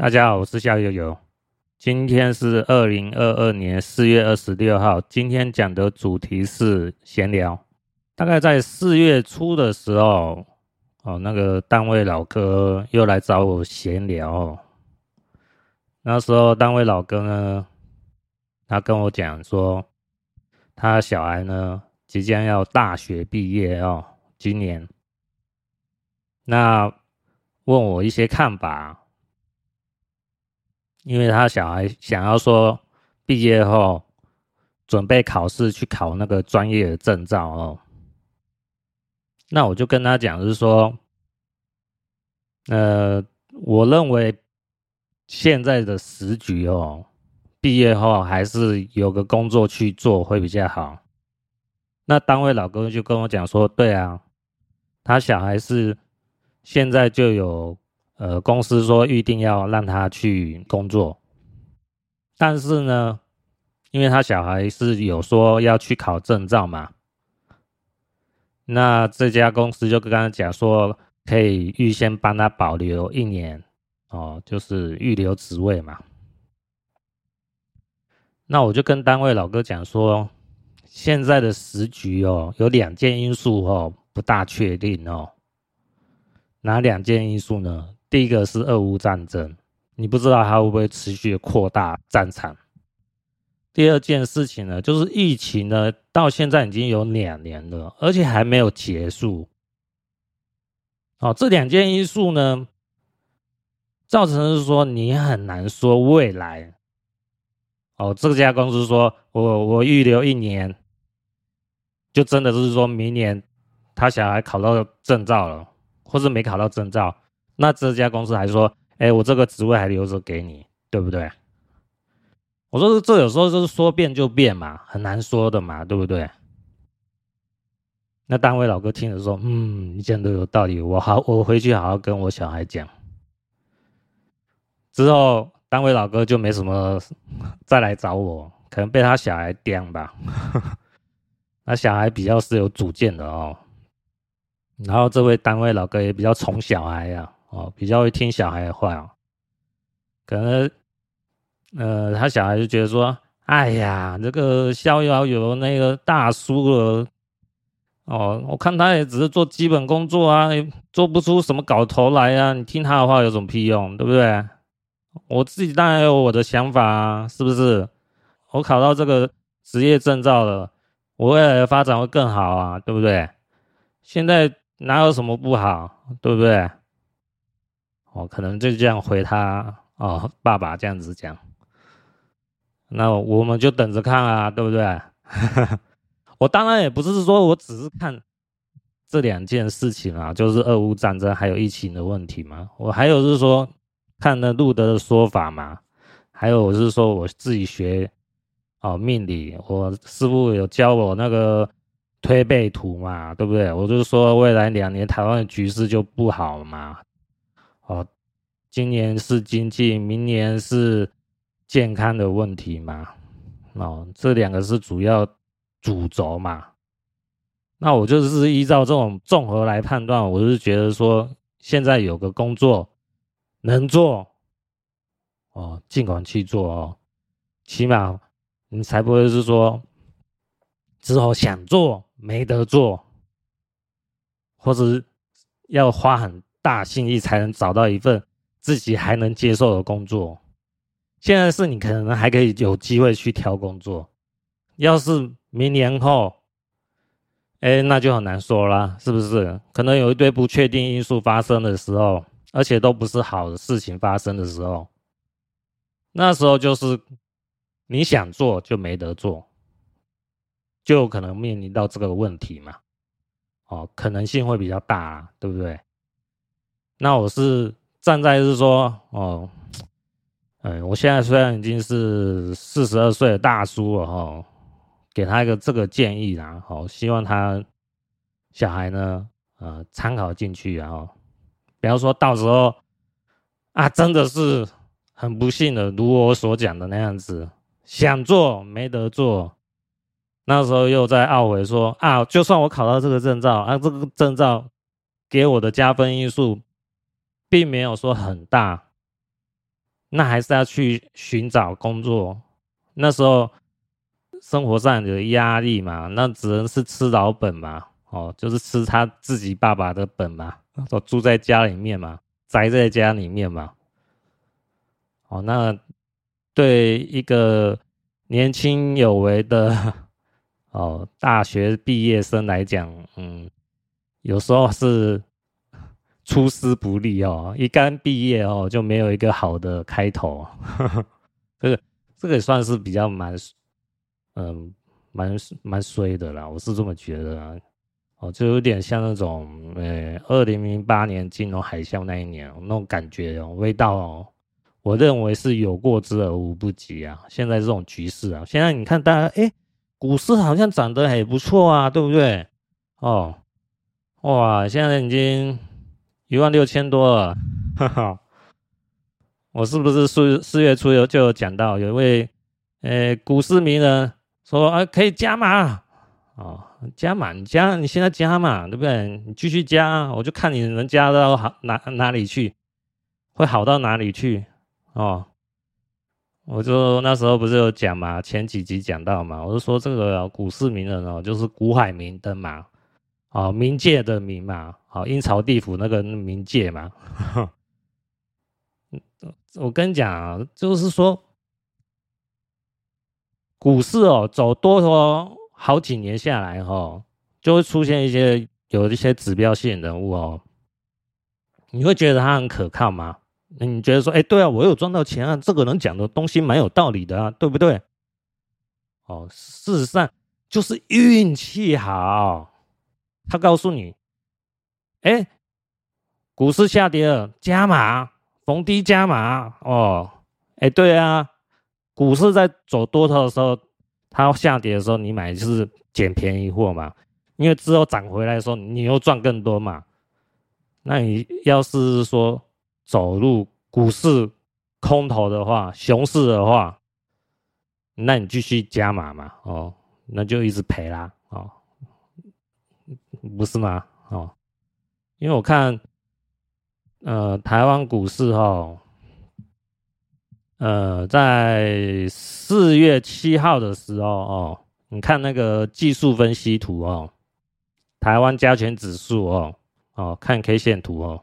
大家好，我是夏悠悠。今天是二零二二年四月二十六号。今天讲的主题是闲聊。大概在四月初的时候，哦，那个单位老哥又来找我闲聊。那时候单位老哥呢，他跟我讲说，他小孩呢即将要大学毕业哦，今年。那问我一些看法。因为他小孩想要说毕业后准备考试去考那个专业的证照哦，那我就跟他讲，就是说，呃，我认为现在的时局哦，毕业后还是有个工作去做会比较好。那单位老公就跟我讲说，对啊，他小孩是现在就有。呃，公司说预定要让他去工作，但是呢，因为他小孩是有说要去考证照嘛，那这家公司就跟他讲说，可以预先帮他保留一年哦，就是预留职位嘛。那我就跟单位老哥讲说，现在的时局哦，有两件因素哦，不大确定哦，哪两件因素呢？第一个是俄乌战争，你不知道它会不会持续扩大战场。第二件事情呢，就是疫情呢，到现在已经有两年了，而且还没有结束。哦，这两件因素呢，造成是说你很难说未来。哦，这家公司说我我预留一年，就真的是说明年他小孩考到证照了，或是没考到证照。那这家公司还说：“哎、我这个职位还留着给你，对不对？”我说：“这有时候就是说变就变嘛，很难说的嘛，对不对？”那单位老哥听了说：“嗯，你讲的有道理，我好，我回去好好跟我小孩讲。”之后，单位老哥就没什么再来找我，可能被他小孩刁吧。那小孩比较是有主见的哦。然后这位单位老哥也比较宠小孩呀。哦，比较会听小孩的话哦，可能，呃，他小孩就觉得说，哎呀，这个逍遥游那个大叔了，哦，我看他也只是做基本工作啊，也做不出什么搞头来啊，你听他的话有什么屁用，对不对？我自己当然有我的想法啊，是不是？我考到这个职业证照了，我未来的发展会更好啊，对不对？现在哪有什么不好，对不对？哦，可能就这样回他哦，爸爸这样子讲，那我们就等着看啊，对不对？我当然也不是说我只是看这两件事情啊，就是俄乌战争还有疫情的问题嘛。我还有是说看了路德的说法嘛，还有我是说我自己学哦命理，我师傅有教我那个推背图嘛，对不对？我就是说未来两年台湾的局势就不好嘛。哦，今年是经济，明年是健康的问题嘛？哦，这两个是主要主轴嘛？那我就是依照这种综合来判断，我是觉得说，现在有个工作能做，哦，尽管去做哦，起码你才不会是说之后想做没得做，或者要花很。大心意才能找到一份自己还能接受的工作。现在是你可能还可以有机会去挑工作，要是明年后，哎，那就很难说了，是不是？可能有一堆不确定因素发生的时候，而且都不是好的事情发生的时候，那时候就是你想做就没得做，就有可能面临到这个问题嘛。哦，可能性会比较大，对不对？那我是站在是说，哦，哎，我现在虽然已经是四十二岁的大叔了哈，给他一个这个建议啦，好，希望他小孩呢，呃，参考进去，然后，比方说到时候啊，真的是很不幸的，如我所讲的那样子，想做没得做，那时候又在懊悔说啊，就算我考到这个证照啊，这个证照给我的加分因素。并没有说很大，那还是要去寻找工作。那时候生活上有压力嘛，那只能是吃老本嘛，哦，就是吃他自己爸爸的本嘛，都住在家里面嘛，宅在家里面嘛。哦，那对一个年轻有为的哦大学毕业生来讲，嗯，有时候是。出师不利哦，一刚毕业哦，就没有一个好的开头，呵 呵这个这个也算是比较蛮，嗯，蛮蛮衰的啦，我是这么觉得啊，哦，就有点像那种，呃，二零零八年金融海啸那一年那种感觉哦，味道哦，我认为是有过之而无不及啊。现在这种局势啊，现在你看大家，哎，股市好像涨得还不错啊，对不对？哦，哇，现在已经。一万六千多了，哈哈！我是不是四四月初有就有讲到，有一位呃股市名人说啊，可以加码啊，哦，加码，你加，你现在加嘛，对不对？你继续加，我就看你能加到好哪哪里去，会好到哪里去哦。我就那时候不是有讲嘛，前几集讲到嘛，我就说这个股市名人哦，就是股海明灯嘛。哦，冥界的冥嘛，好，阴曹地府那个冥界嘛。我跟你讲啊，就是说，股市哦，走多头好几年下来哈，就会出现一些有一些指标性人物哦。你会觉得他很可靠吗？你觉得说，哎，对啊，我有赚到钱啊，这个人讲的东西蛮有道理的啊，对不对？哦，事实上就是运气好。他告诉你，哎，股市下跌了，加码，逢低加码哦。哎，对啊，股市在走多头的时候，它下跌的时候，你买就是捡便宜货嘛。因为之后涨回来的时候，你又赚更多嘛。那你要是说走入股市空头的话，熊市的话，那你继续加码嘛，哦，那就一直赔啦，哦。不是吗？哦，因为我看，呃，台湾股市哈，呃，在四月七号的时候哦，你看那个技术分析图哦，台湾加权指数哦，哦，看 K 线图哦，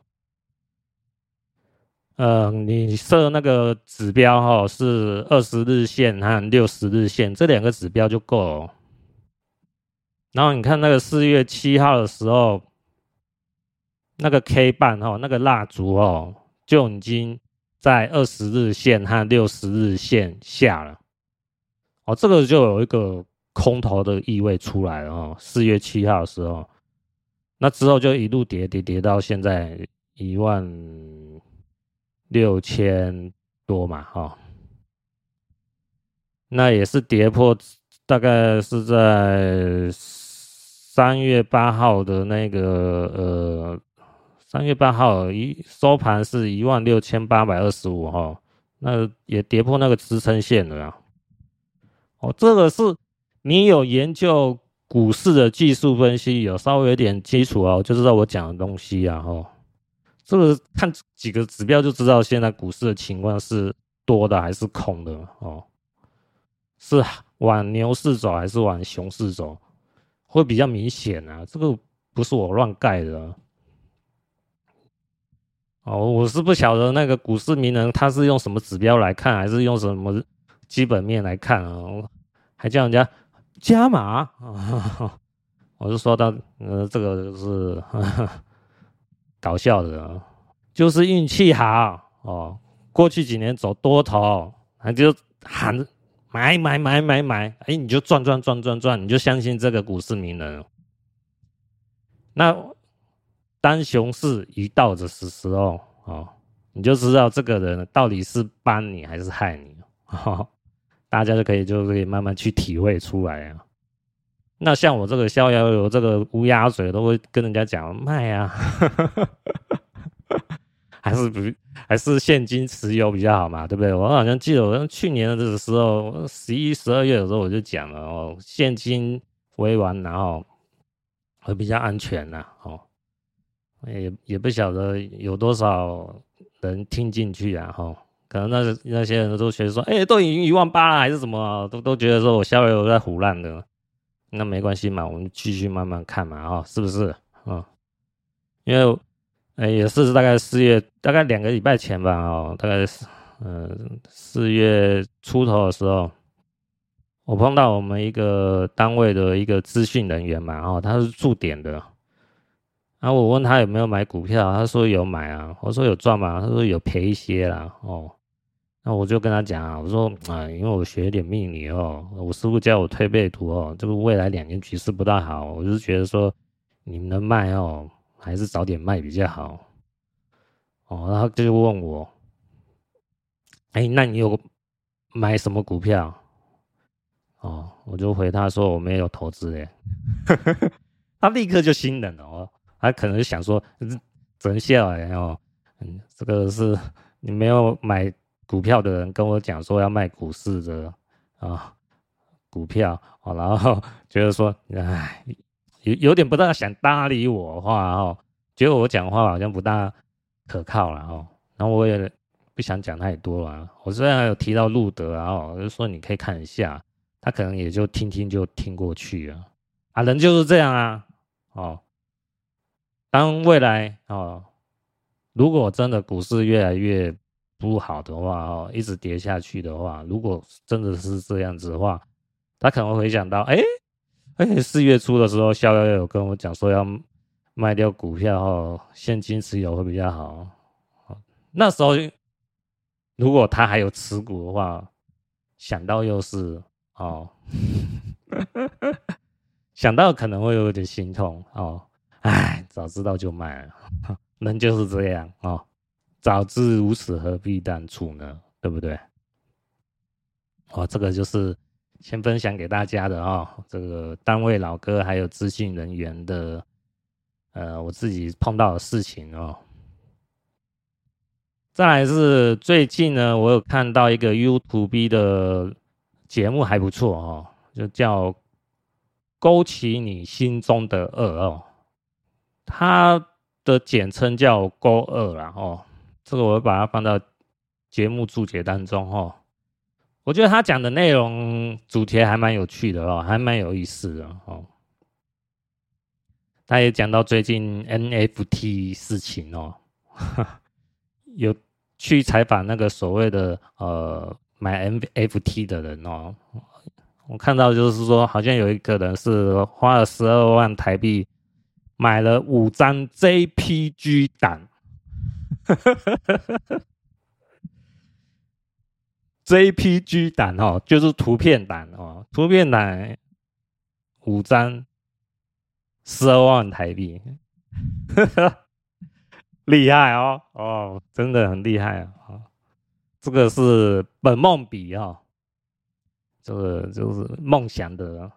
呃，你设那个指标哈是二十日线和六十日线这两个指标就够了。然后你看那个四月七号的时候，那个 K 棒哦，那个蜡烛哦，就已经在二十日线和六十日线下了，哦，这个就有一个空头的意味出来了哦。四月七号的时候，那之后就一路跌跌跌到现在一万六千多嘛，哈，那也是跌破，大概是在。三月八号的那个呃，三月八号一收盘是一万六千八百二十五哈，那也跌破那个支撑线了。哦，这个是你有研究股市的技术分析，有稍微有点基础哦，就知道我讲的东西啊哈。这个看几个指标就知道现在股市的情况是多的还是空的哦，是往牛市走还是往熊市走？会比较明显啊，这个不是我乱盖的啊。哦，我是不晓得那个股市名人他是用什么指标来看，还是用什么基本面来看啊？还叫人家加码啊？我是说到呃，这个就是搞笑的，就是运气好哦。过去几年走多头，他就喊。买买买买买，哎，你就赚赚赚赚赚，你就相信这个股市名人。那当熊市一到的时时候，哦，你就知道这个人到底是帮你还是害你。大家就可以就可以慢慢去体会出来啊。那像我这个逍遥游这个乌鸦嘴，都会跟人家讲卖啊。还是不还是现金持有比较好嘛，对不对？我好像记得，我去年的时候，十一、十二月的时候我就讲了哦，现金为王，然后会比较安全呐，哦，也也不晓得有多少人听进去啊，哈，可能那那些人都觉得说，哎、都已经一万八了，还是什么，都都觉得说我逍遥游在唬烂的。那没关系嘛，我们继续慢慢看嘛，哈，是不是？嗯，因为，哎、也是大概四月，大概两个礼拜前吧，哦，大概是，嗯，四月出头的时候。我碰到我们一个单位的一个资讯人员嘛，哦，他是驻点的，然后我问他有没有买股票，他说有买啊，我说有赚吗？他说有赔一些啦，哦，那我就跟他讲啊，我说啊，因为我学一点命理哦，我师傅教我推背图哦，这个未来两年局势不大好，我就觉得说你们能卖哦，还是早点卖比较好，哦，然后就问我，哎，那你有买什么股票？哦，我就回他说我没有投资耶，他立刻就心冷了哦，他可能想说真笑哎哦，嗯，这个是你没有买股票的人跟我讲说要卖股市的啊、股票哦，然后 觉得说哎有有点不大想搭理我的话哦，觉得我讲话好像不大可靠了哦，然后我也不想讲太多了，我虽然有提到路德啊，我就说你可以看一下。他可能也就听听就听过去了啊，人就是这样啊，哦，当未来哦，如果真的股市越来越不好的话哦，一直跌下去的话，如果真的是这样子的话，他可能会想到，哎，哎，四月初的时候，逍遥有跟我讲说要卖掉股票哦，现金持有会比较好，那时候如果他还有持股的话，想到又是。哦，想到可能会有点心痛哦，哎，早知道就卖了，人就是这样哦，早知如此何必当初呢？对不对？哦，这个就是先分享给大家的哦，这个单位老哥还有资讯人员的，呃，我自己碰到的事情哦。再来是最近呢，我有看到一个 YouTube 的。节目还不错哦，就叫勾起你心中的恶哦，它的简称叫勾二啦哦，这个我会把它放到节目注解当中哦。我觉得他讲的内容主题还蛮有趣的哦，还蛮有意思的哦。他也讲到最近 NFT 事情哦，有去采访那个所谓的呃。买 NFT 的人哦，我看到就是说，好像有一个人是花了十二万台币买了五张 JPG 档，JPG 档哦，就是图片档哦，图片档五张十二万台币，厉害哦。哦，真的很厉害啊！这个是本梦比哈，这个就是梦想的，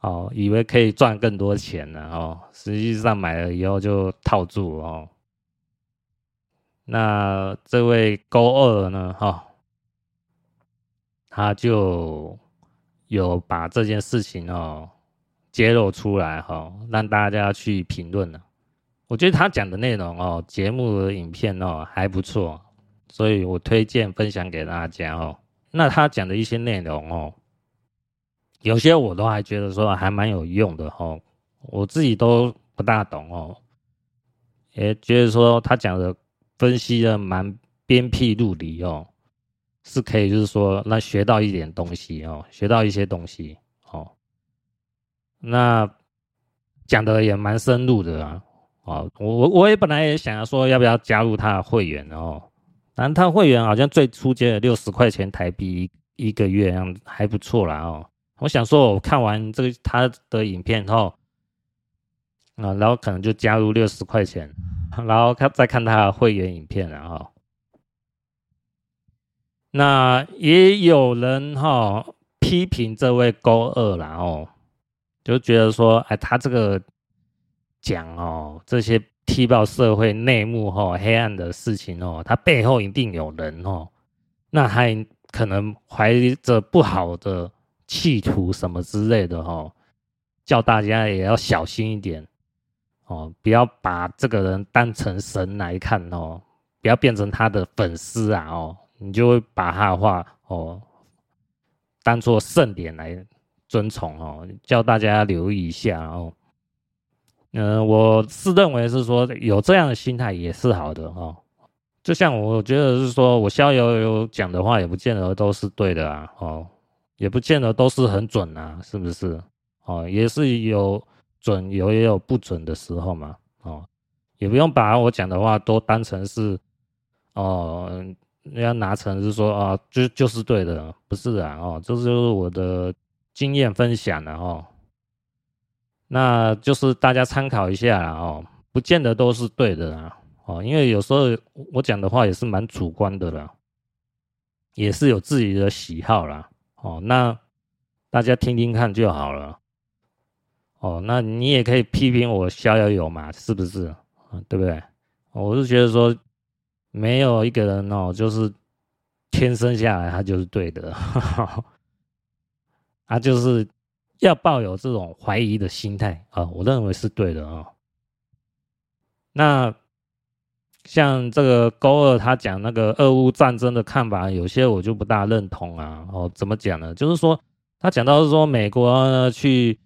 哦，以为可以赚更多钱呢哦，实际上买了以后就套住哦。那这位高二呢哈，他就有把这件事情哦揭露出来哈，让大家去评论了。我觉得他讲的内容哦，节目的影片哦还不错。所以我推荐分享给大家哦。那他讲的一些内容哦，有些我都还觉得说还蛮有用的哦。我自己都不大懂哦，也觉得说他讲的分析的蛮鞭辟入里哦，是可以就是说那学到一点东西哦，学到一些东西哦。那讲的也蛮深入的啊。哦，我我也本来也想要说要不要加入他的会员哦。但他会员好像最初接了六十块钱台币一个月，这样还不错啦哦。我想说，我看完这个他的影片后，啊，然后可能就加入六十块钱，然后看再看他的会员影片，然后，那也有人哈批评这位高二然后，就觉得说，哎，他这个讲哦这些。踢爆社会内幕吼，黑暗的事情哦，他背后一定有人哦，那还可能怀着不好的企图什么之类的哦，叫大家也要小心一点哦，不要把这个人当成神来看哦，不要变成他的粉丝啊哦，你就会把他的话哦当做圣典来尊崇哦，叫大家留意一下哦。嗯、我是认为是说有这样的心态也是好的哦。就像我觉得是说我逍遥游讲的话，也不见得都是对的啊哦，也不见得都是很准啊，是不是？哦，也是有准有也有不准的时候嘛哦，也不用把我讲的话都当成是哦，要拿成是说啊，就就是对的，不是啊哦，这就是我的经验分享了哦。那就是大家参考一下啦哦，不见得都是对的啦哦，因为有时候我讲的话也是蛮主观的啦，也是有自己的喜好啦哦，那大家听听看就好了哦，那你也可以批评我逍遥游嘛，是不是？对不对？我是觉得说，没有一个人哦，就是天生下来他就是对的，他就是。要抱有这种怀疑的心态啊，我认为是对的啊。那像这个高二他讲那个俄乌战争的看法，有些我就不大认同啊。哦，怎么讲呢？就是说他讲到是说美国呢去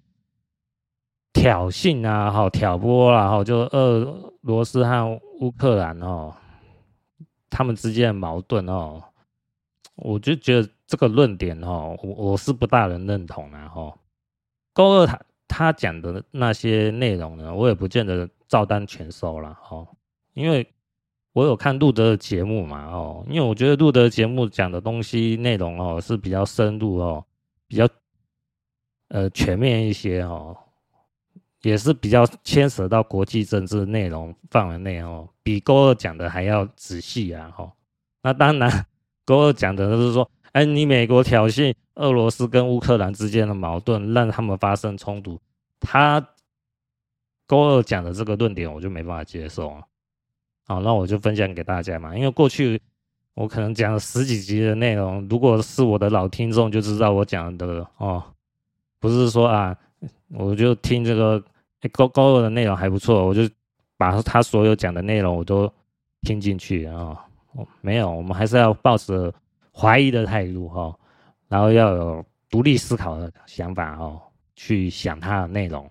挑衅啊，好挑拨啦，哈，就俄罗斯和乌克兰哦，他们之间的矛盾哦，我就觉得这个论点哦，我我是不大能认同啊，哈。高二他他讲的那些内容呢，我也不见得照单全收了哦，因为我有看路德的节目嘛哦，因为我觉得路德节目讲的东西内容哦是比较深入哦，比较呃全面一些哦，也是比较牵扯到国际政治内容范围内哦，比高二讲的还要仔细啊哈。那当然，高二讲的就是说。哎，你美国挑衅俄罗斯跟乌克兰之间的矛盾，让他们发生冲突。他高二讲的这个论点，我就没办法接受啊。好，那我就分享给大家嘛。因为过去我可能讲了十几集的内容，如果是我的老听众就知道我讲的哦，不是说啊，我就听这个高高二的内容还不错，我就把他所有讲的内容我都听进去啊。没有，我们还是要抱着。怀疑的态度哈，然后要有独立思考的想法哦，去想它的内容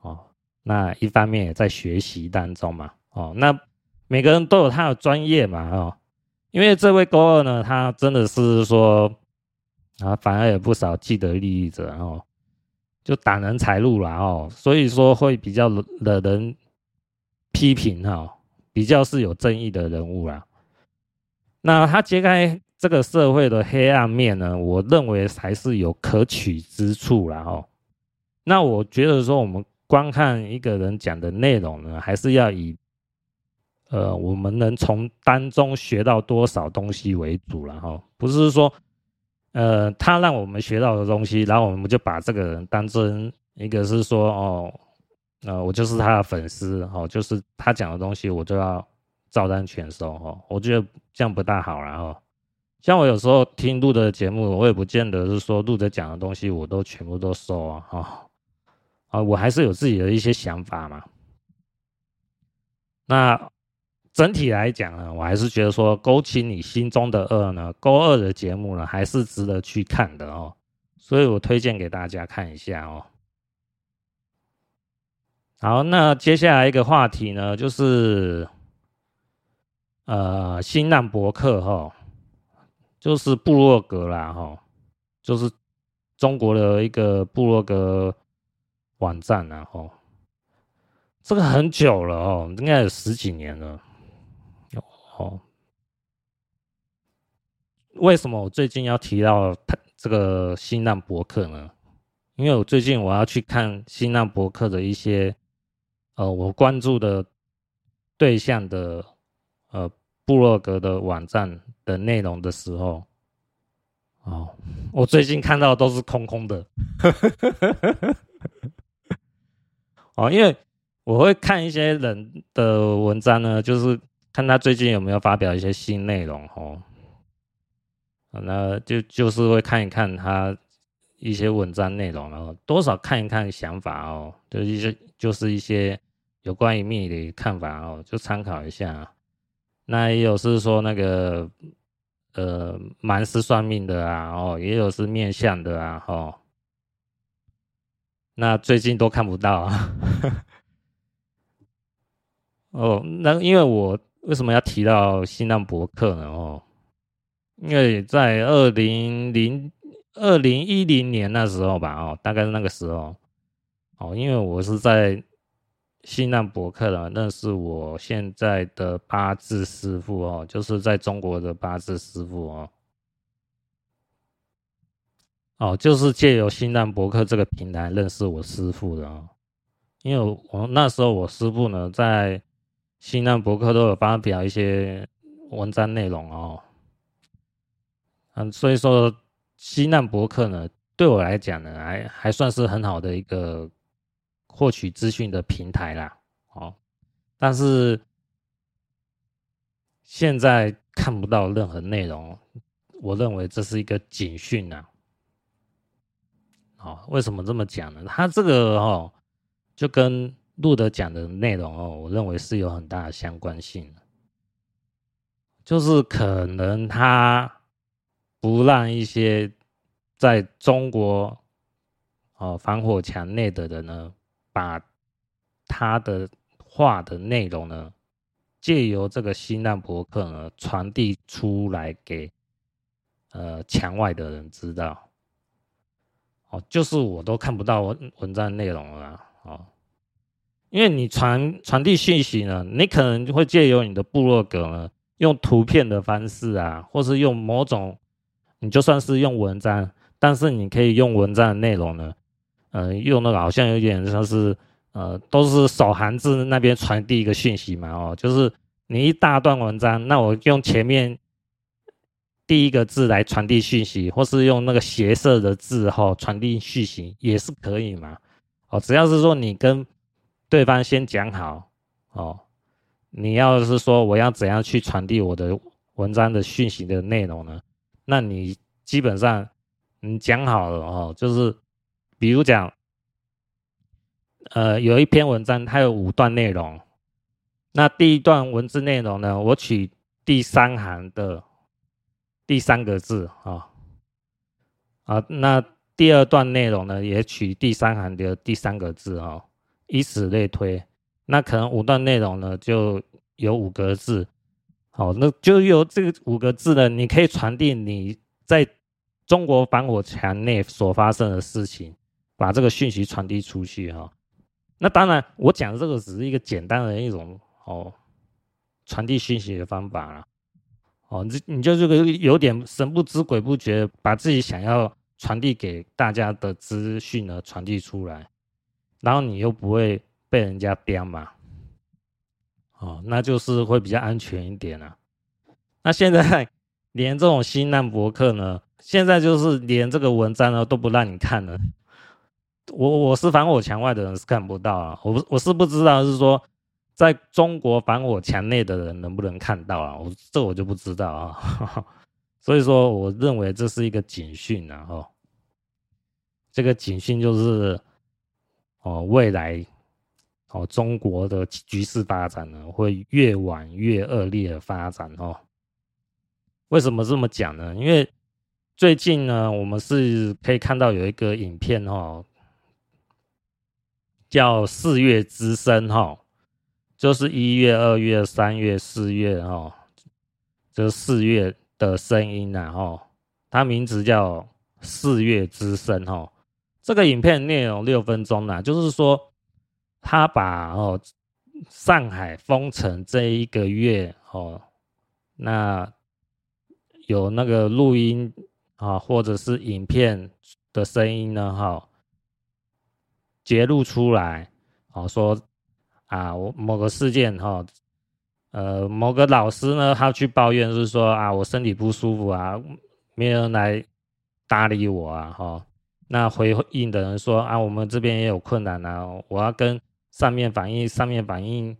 哦。那一方面也在学习当中嘛哦。那每个人都有他的专业嘛哦。因为这位高二呢，他真的是说啊，反而有不少既得利益者哦，就挡人财路了哦。所以说会比较惹人批评哈，比较是有争议的人物啦。那他揭开。这个社会的黑暗面呢，我认为还是有可取之处啦哦。那我觉得说，我们观看一个人讲的内容呢，还是要以呃我们能从当中学到多少东西为主了哈。不是说呃他让我们学到的东西，然后我们就把这个人当成一个是说哦，呃我就是他的粉丝哦，就是他讲的东西我就要照单全收哦。我觉得这样不大好了哦。像我有时候听录的节目，我也不见得是说录的讲的东西我都全部都收啊，哈啊，我还是有自己的一些想法嘛。那整体来讲呢，我还是觉得说勾起你心中的恶呢，勾二的节目呢还是值得去看的哦，所以我推荐给大家看一下哦。好，那接下来一个话题呢，就是呃新浪博客哈。就是部落格啦，哈，就是中国的一个部落格网站啦，哈，这个很久了哦，应该有十几年了，哦，为什么我最近要提到它这个新浪博客呢？因为我最近我要去看新浪博客的一些，呃，我关注的对象的，呃。部落格的网站的内容的时候，哦，我最近看到的都是空空的，哦，因为我会看一些人的文章呢，就是看他最近有没有发表一些新内容哦，那就就是会看一看他一些文章内容，然后多少看一看想法哦，就一些就是一些有关于命理的看法哦，就参考一下。那也有是说那个呃蛮是算命的啊，哦，也有是面相的啊，哦，那最近都看不到啊。哦，那因为我为什么要提到新浪博客呢？哦，因为在二零零二零一零年那时候吧，哦，大概是那个时候，哦，因为我是在新浪博客的，认识我现在的八字师傅哦，就是在中国的八字师傅哦，哦，就是借由新浪博客这个平台认识我师傅的哦，因为我那时候我师傅呢在。新浪博客都有发表一些文章内容哦，嗯，所以说新浪博客呢，对我来讲呢，还还算是很好的一个获取资讯的平台啦，哦，但是现在看不到任何内容，我认为这是一个警讯呐，哦，为什么这么讲呢？他这个哦，就跟。录的讲的内容哦，我认为是有很大的相关性，就是可能他不让一些在中国哦防火墙内的人呢，把他的话的内容呢，借由这个新浪博客呢传递出来给呃墙外的人知道，哦，就是我都看不到文文章内容了哦。因为你传传递信息呢，你可能会借由你的部落格呢，用图片的方式啊，或是用某种，你就算是用文章，但是你可以用文章的内容呢，呃，用那个好像有点像是，呃，都是手韩字那边传递一个讯息嘛，哦，就是你一大段文章，那我用前面第一个字来传递讯息，或是用那个斜射的字哈传递讯息也是可以嘛，哦，只要是说你跟对方先讲好哦，你要是说我要怎样去传递我的文章的讯息的内容呢？那你基本上你讲好了哦，就是比如讲，呃，有一篇文章它有五段内容，那第一段文字内容呢，我取第三行的第三个字啊，啊，那第二段内容呢，也取第三行的第三个字啊。以此类推，那可能五段内容呢，就有五个字，好，那就由这个五个字呢，你可以传递你在中国防火墙内所发生的事情，把这个讯息传递出去哈。那当然，我讲的这个只是一个简单的一种哦传递讯息的方法啦。哦，你你就这个有点神不知鬼不觉，把自己想要传递给大家的资讯呢传递出来。然后你又不会被人家刁嘛，哦，那就是会比较安全一点啊。那现在连这种新浪博客呢，现在就是连这个文章呢都不让你看了。我我是防火墙外的人是看不到啊，我我是不知道是说在中国防火墙内的人能不能看到啊？我这我就不知道啊。所以说，我认为这是一个警讯啊，哦，这个警讯就是。哦，未来哦，中国的局势发展呢，会越往越恶劣的发展哦。为什么这么讲呢？因为最近呢，我们是可以看到有一个影片哦，叫《四月之声》哈，就是一月、二月、三月、四月哈，就四月的声音呐哈，它名字叫《四月之声》哈。这个影片内容六分钟呢，就是说他把哦上海封城这一个月哦，那有那个录音啊，或者是影片的声音呢，哈，揭露出来，哦说啊，我某个事件哈，呃，某个老师呢，他去抱怨是说啊，我身体不舒服啊，没人来搭理我啊，哈。那回应的人说啊，我们这边也有困难啊，我要跟上面反映，上面反映，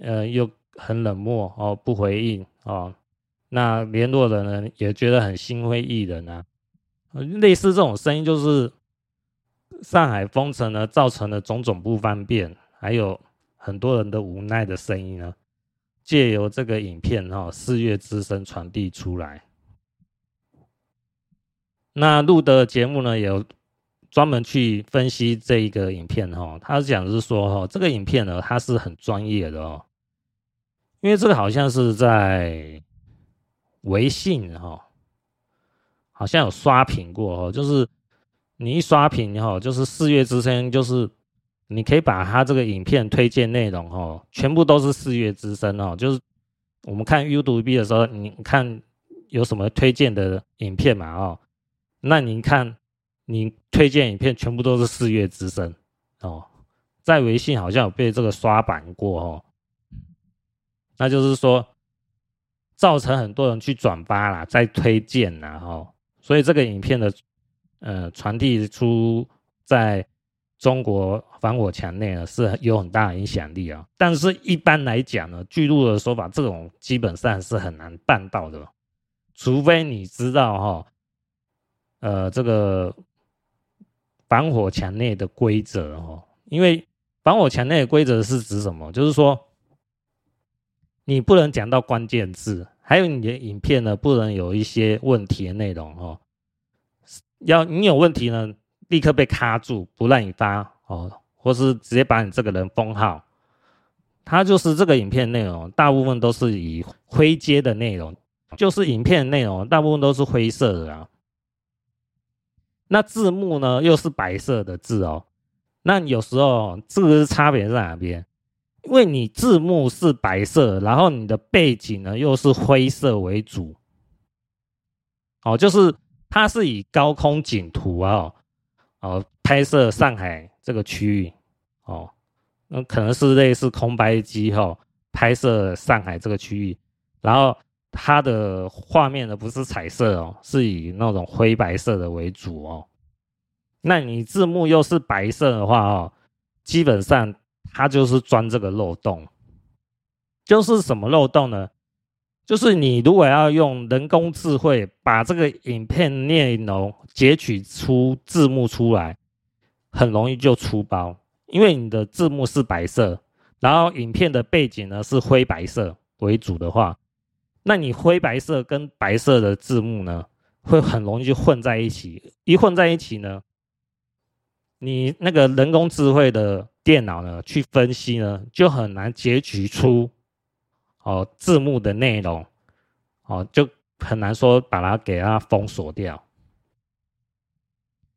呃，又很冷漠哦，不回应哦。那联络的人也觉得很心灰意冷啊。类似这种声音，就是上海封城呢，造成了种种不方便，还有很多人的无奈的声音呢，借由这个影片哈，四月之声传递出来。那录的节目呢，有专门去分析这一个影片哈，他讲的是说哈，这个影片呢，它是很专业的哦，因为这个好像是在微信哈，好像有刷屏过哦，就是你一刷屏哈，就是四月之声，就是。你可以把它这个影片推荐内容哦，全部都是四月之声哦。就是我们看 YouTube 的时候，你看有什么推荐的影片嘛？哦，那您看您推荐影片全部都是四月之声哦，在微信好像有被这个刷版过哦。那就是说造成很多人去转发啦，在推荐啦哦，所以这个影片的呃传递出在。中国防火墙内呢是有很大的影响力啊，但是一般来讲呢，据路的说法，这种基本上是很难办到的，除非你知道哈，呃，这个防火墙内的规则哦，因为防火墙内的规则是指什么？就是说，你不能讲到关键字，还有你的影片呢不能有一些问题的内容哦，要你有问题呢。立刻被卡住，不让你发哦，或是直接把你这个人封号。它就是这个影片内容，大部分都是以灰阶的内容，就是影片内容大部分都是灰色的啊。那字幕呢，又是白色的字哦。那有时候这个差别在哪边？因为你字幕是白色，然后你的背景呢又是灰色为主。哦，就是它是以高空景图啊、哦。拍摄上海这个区域，哦，那可能是类似空白机哈，拍摄上海这个区域，然后它的画面呢不是彩色哦，是以那种灰白色的为主哦。那你字幕又是白色的话哦，基本上它就是钻这个漏洞，就是什么漏洞呢？就是你如果要用人工智慧把这个影片内容截取出字幕出来，很容易就出包，因为你的字幕是白色，然后影片的背景呢是灰白色为主的话，那你灰白色跟白色的字幕呢会很容易就混在一起，一混在一起呢，你那个人工智慧的电脑呢去分析呢就很难截取出。哦，字幕的内容，哦，就很难说把它给它封锁掉。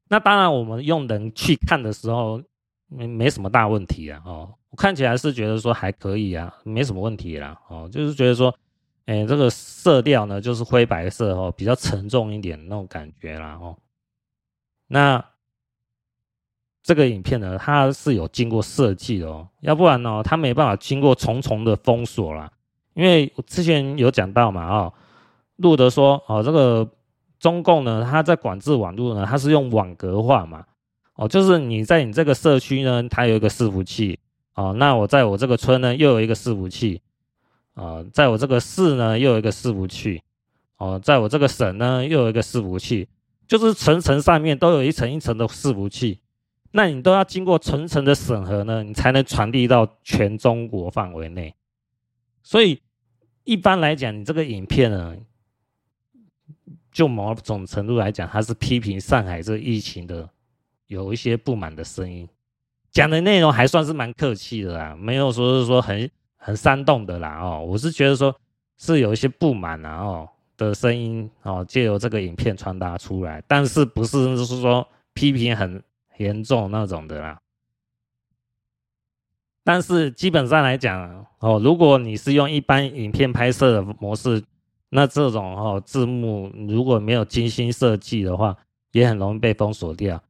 那当然，我们用人去看的时候，没没什么大问题啊。哦，看起来是觉得说还可以啊，没什么问题啦。哦，就是觉得说，哎，这个色调呢，就是灰白色哦，比较沉重一点那种感觉啦。哦，那这个影片呢，它是有经过设计的哦，要不然呢，它没办法经过重重的封锁啦。因为我之前有讲到嘛，哦，路德说，哦，这个中共呢，他在管制网络呢，他是用网格化嘛，哦，就是你在你这个社区呢，它有一个伺服器，哦，那我在我这个村呢，又有一个伺服器，啊，在我这个市呢，又有一个伺服器，哦，在我这个省呢，又有一个伺服器，就是层层上面都有一层一层的伺服器，那你都要经过层层的审核呢，你才能传递到全中国范围内。所以，一般来讲，你这个影片呢，就某种程度来讲，它是批评上海这疫情的，有一些不满的声音，讲的内容还算是蛮客气的啦，没有说是说很很煽动的啦哦。我是觉得说，是有一些不满啊哦的声音哦，借由这个影片传达出来，但是不是就是说批评很严重那种的啦。但是基本上来讲，哦，如果你是用一般影片拍摄的模式，那这种哦字幕如果没有精心设计的话，也很容易被封锁掉。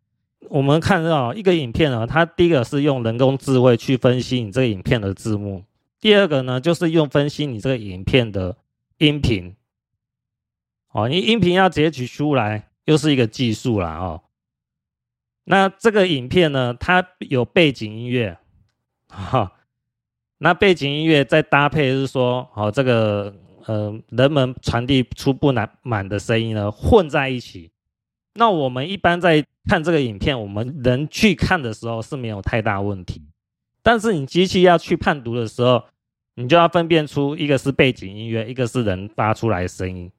我们看到一个影片呢，它第一个是用人工智慧去分析你这个影片的字幕，第二个呢就是用分析你这个影片的音频。哦，你音频要截取出来，又是一个技术啦哦。那这个影片呢，它有背景音乐。哈，那背景音乐再搭配是说，哦，这个呃，人们传递出不满的声音呢，混在一起。那我们一般在看这个影片，我们人去看的时候是没有太大问题。但是你机器要去判读的时候，你就要分辨出一个是背景音乐，一个是人发出来的声音。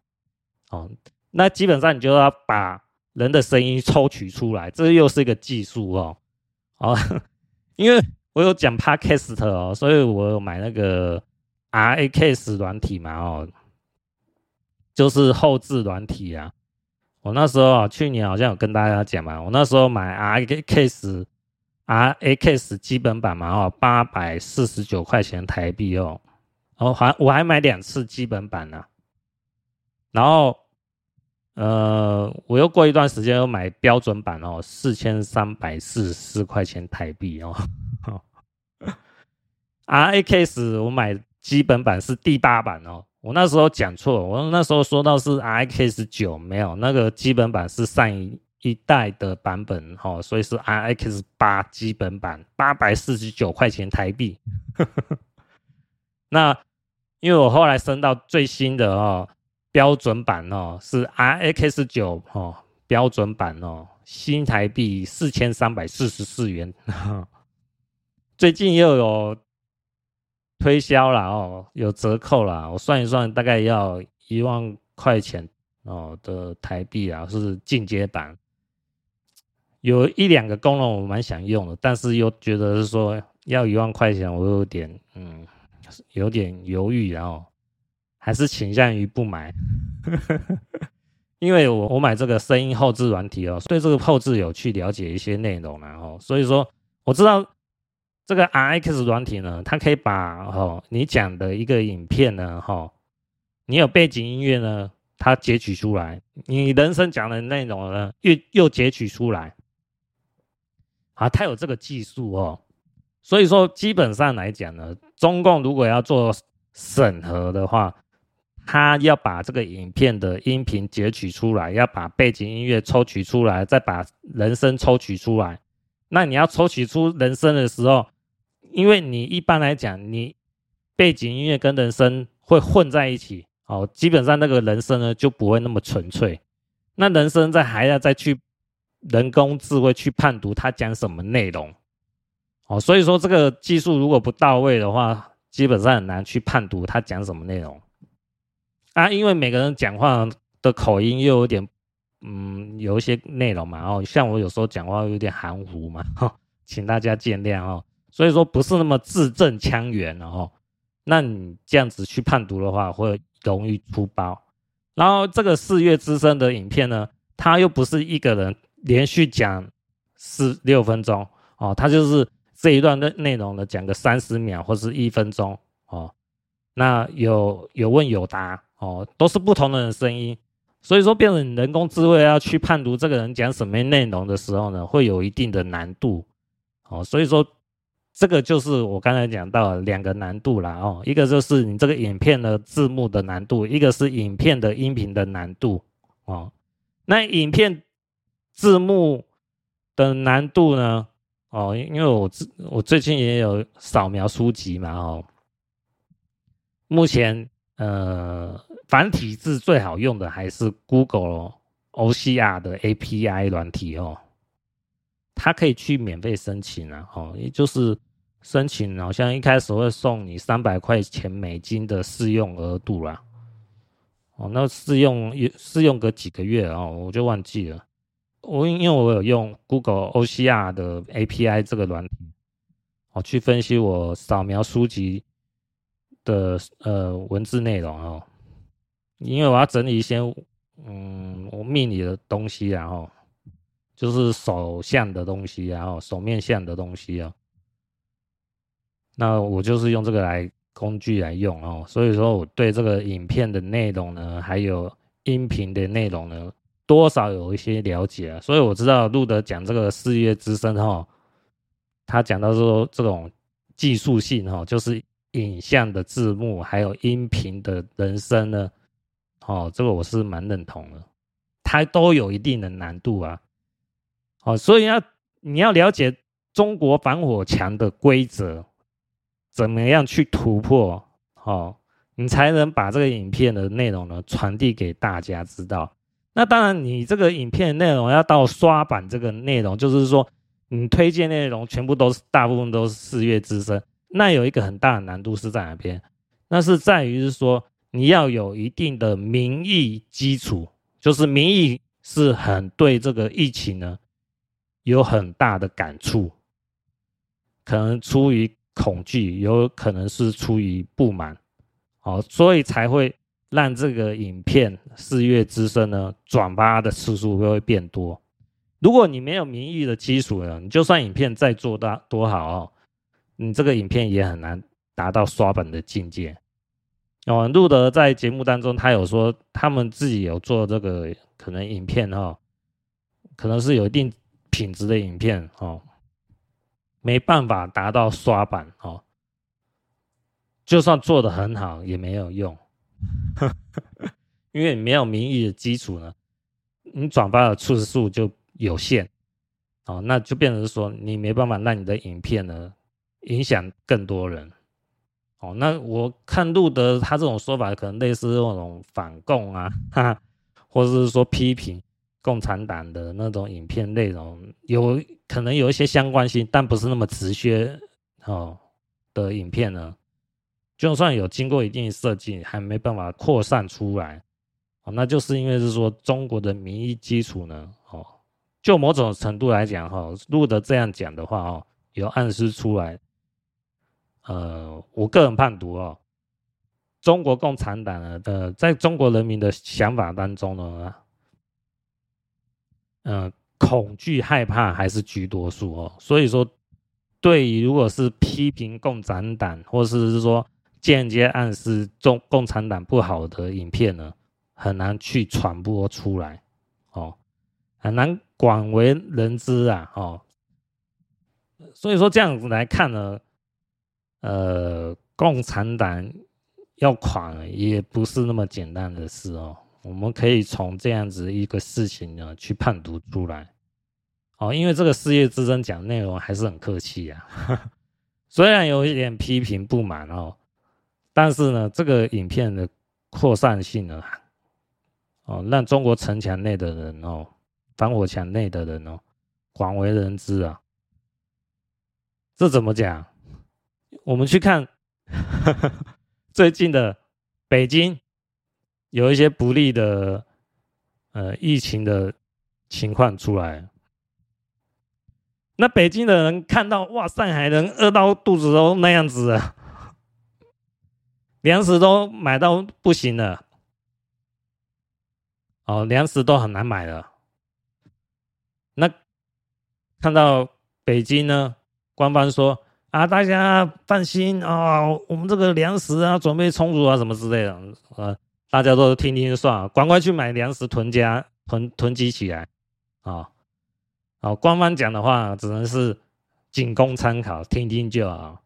哦，那基本上你就要把人的声音抽取出来，这又是一个技术哦。哦，因为我有讲 Podcast 哦，所以我有买那个 RACast 软体嘛哦，就是后置软体啊。我那时候啊，去年好像有跟大家讲嘛，我那时候买 RAKS RACast RACast 基本版嘛哦，八百四十九块钱台币哦，哦还我还买两次基本版呢，然后。呃，我又过一段时间又买标准版哦，四千三百四十四块钱台币哦。RACast 我买基本版是第八版哦，我那时候讲错，我那时候说到是 RACast 九，没有那个基本版是上一一代的版本哦，所以是 RX 八基本版，八百四十九块钱台币。那因为我后来升到最新的哦。标准版哦，是 RX 九哦，标准版哦，新台币四千三百四十四元。最近又有推销了哦，有折扣了，我算一算，大概要一万块钱哦的台币啊，是进阶版。有一两个功能我蛮想用的，但是又觉得是说要一万块钱，我有点嗯，有点犹豫，然后。还是倾向于不买，因为我我买这个声音后置软体哦，对这个后置有去了解一些内容然后，所以说我知道这个 RX 软体呢，它可以把哦你讲的一个影片呢哈，你有背景音乐呢，它截取出来，你人声讲的内容呢又又截取出来，啊，它有这个技术哦，所以说基本上来讲呢，中共如果要做审核的话。他要把这个影片的音频截取出来，要把背景音乐抽取出来，再把人声抽取出来。那你要抽取出人声的时候，因为你一般来讲，你背景音乐跟人声会混在一起，哦，基本上那个人声呢就不会那么纯粹。那人声在还要再去人工智慧去判读他讲什么内容，哦，所以说这个技术如果不到位的话，基本上很难去判读他讲什么内容。啊，因为每个人讲话的口音又有点，嗯，有一些内容嘛，哦，像我有时候讲话有点含糊嘛，哈，请大家见谅哦。所以说不是那么字正腔圆的哦。那你这样子去判读的话，会容易出包。然后这个四月之声的影片呢，他又不是一个人连续讲四六分钟哦，他就是这一段的内容呢，讲个三十秒或是一分钟哦。那有有问有答。哦，都是不同的人声音，所以说变成人工智慧要去判读这个人讲什么内容的时候呢，会有一定的难度。哦，所以说这个就是我刚才讲到两个难度啦。哦，一个就是你这个影片的字幕的难度，一个是影片的音频的难度。哦，那影片字幕的难度呢？哦，因为我我最近也有扫描书籍嘛。哦，目前呃。繁体字最好用的还是 Google OCR 的 API 软体哦，它可以去免费申请啊，哦，也就是申请好像一开始会送你三百块钱美金的试用额度啦，哦，那试用试用个几个月哦，我就忘记了，我因为我有用 Google OCR 的 API 这个软体，哦，去分析我扫描书籍的呃文字内容哦。因为我要整理一些，嗯，我命理的东西，然后就是手相的东西，然后手面相的东西啊。那我就是用这个来工具来用哦，所以说我对这个影片的内容呢，还有音频的内容呢，多少有一些了解啊。所以我知道路德讲这个四月之声哈，他讲到说这种技术性哈，就是影像的字幕还有音频的人声呢。哦，这个我是蛮认同的，它都有一定的难度啊。哦，所以要你要了解中国防火墙的规则，怎么样去突破，哦，你才能把这个影片的内容呢传递给大家知道。那当然，你这个影片内容要到刷版这个内容，就是说你推荐内容全部都是大部分都是四月之声，那有一个很大的难度是在哪边？那是在于是说你要有一定的民意基础，就是民意是很对这个疫情呢有很大的感触，可能出于恐惧，有可能是出于不满，哦，所以才会让这个影片《四月之声》呢转发的次数会会变多。如果你没有民意的基础呢，你就算影片再做大多好哦，你这个影片也很难达到刷本的境界。哦，路德在节目当中，他有说他们自己有做这个可能影片哈、哦，可能是有一定品质的影片哦，没办法达到刷版哦，就算做得很好也没有用，因为没有民意的基础呢，你转发的次数就有限，哦，那就变成说你没办法让你的影片呢影响更多人。哦，那我看路德他这种说法，可能类似那种反共啊，哈哈，或者是说批评共产党的那种影片内容，有可能有一些相关性，但不是那么直接哦的影片呢，就算有经过一定设计，还没办法扩散出来，哦，那就是因为是说中国的民意基础呢，哦，就某种程度来讲，哈，路德这样讲的话，哦，有暗示出来。呃，我个人判读哦，中国共产党呢，呃，在中国人民的想法当中呢，呃，恐惧害怕还是居多数哦。所以说，对于如果是批评共产党，或者是说间接暗示中共产党不好的影片呢，很难去传播出来哦，很难广为人知啊哦。所以说这样子来看呢。呃，共产党要垮也不是那么简单的事哦。我们可以从这样子一个事情呢去判读出来。哦，因为这个事业之争讲内容还是很客气啊，虽然有一点批评不满哦，但是呢，这个影片的扩散性呢，哦，让中国城墙内的人哦，防火墙内的人哦，广为人知啊。这怎么讲？我们去看 最近的北京有一些不利的呃疫情的情况出来，那北京的人看到哇，上海人饿到肚子都那样子了，粮食都买到不行了，哦，粮食都很难买了。那看到北京呢，官方说。啊，大家放心啊、我们这个粮食啊，准备充足啊，什么之类的，呃，大家都听听就算了，赶快去买粮食囤家囤囤积起来，啊、哦，官方讲的话只能是仅供参考，听听就好，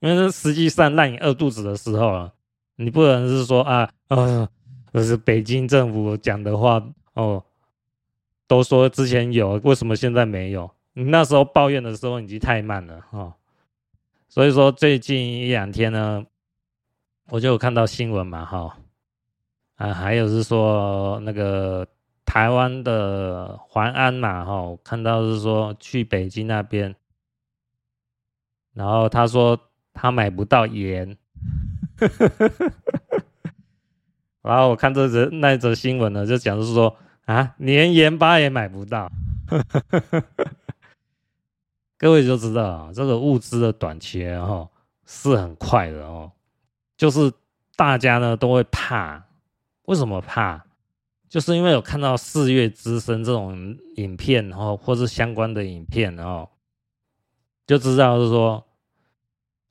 因为这实际上让你饿肚子的时候啊，你不能是说啊，呃，就是北京政府讲的话哦，都说之前有，为什么现在没有？你那时候抱怨的时候已经太慢了啊。哦所以说最近一两天呢，我就有看到新闻嘛，哈，啊，还有是说那个台湾的淮安嘛，哈，看到是说去北京那边，然后他说他买不到盐，然后我看这则那则新闻呢，就讲是说啊，连盐巴也买不到。各位就知道啊，这个物资的短缺哈是很快的哦，就是大家呢都会怕，为什么怕？就是因为有看到四月之声这种影片，然后或是相关的影片，然后就知道是说，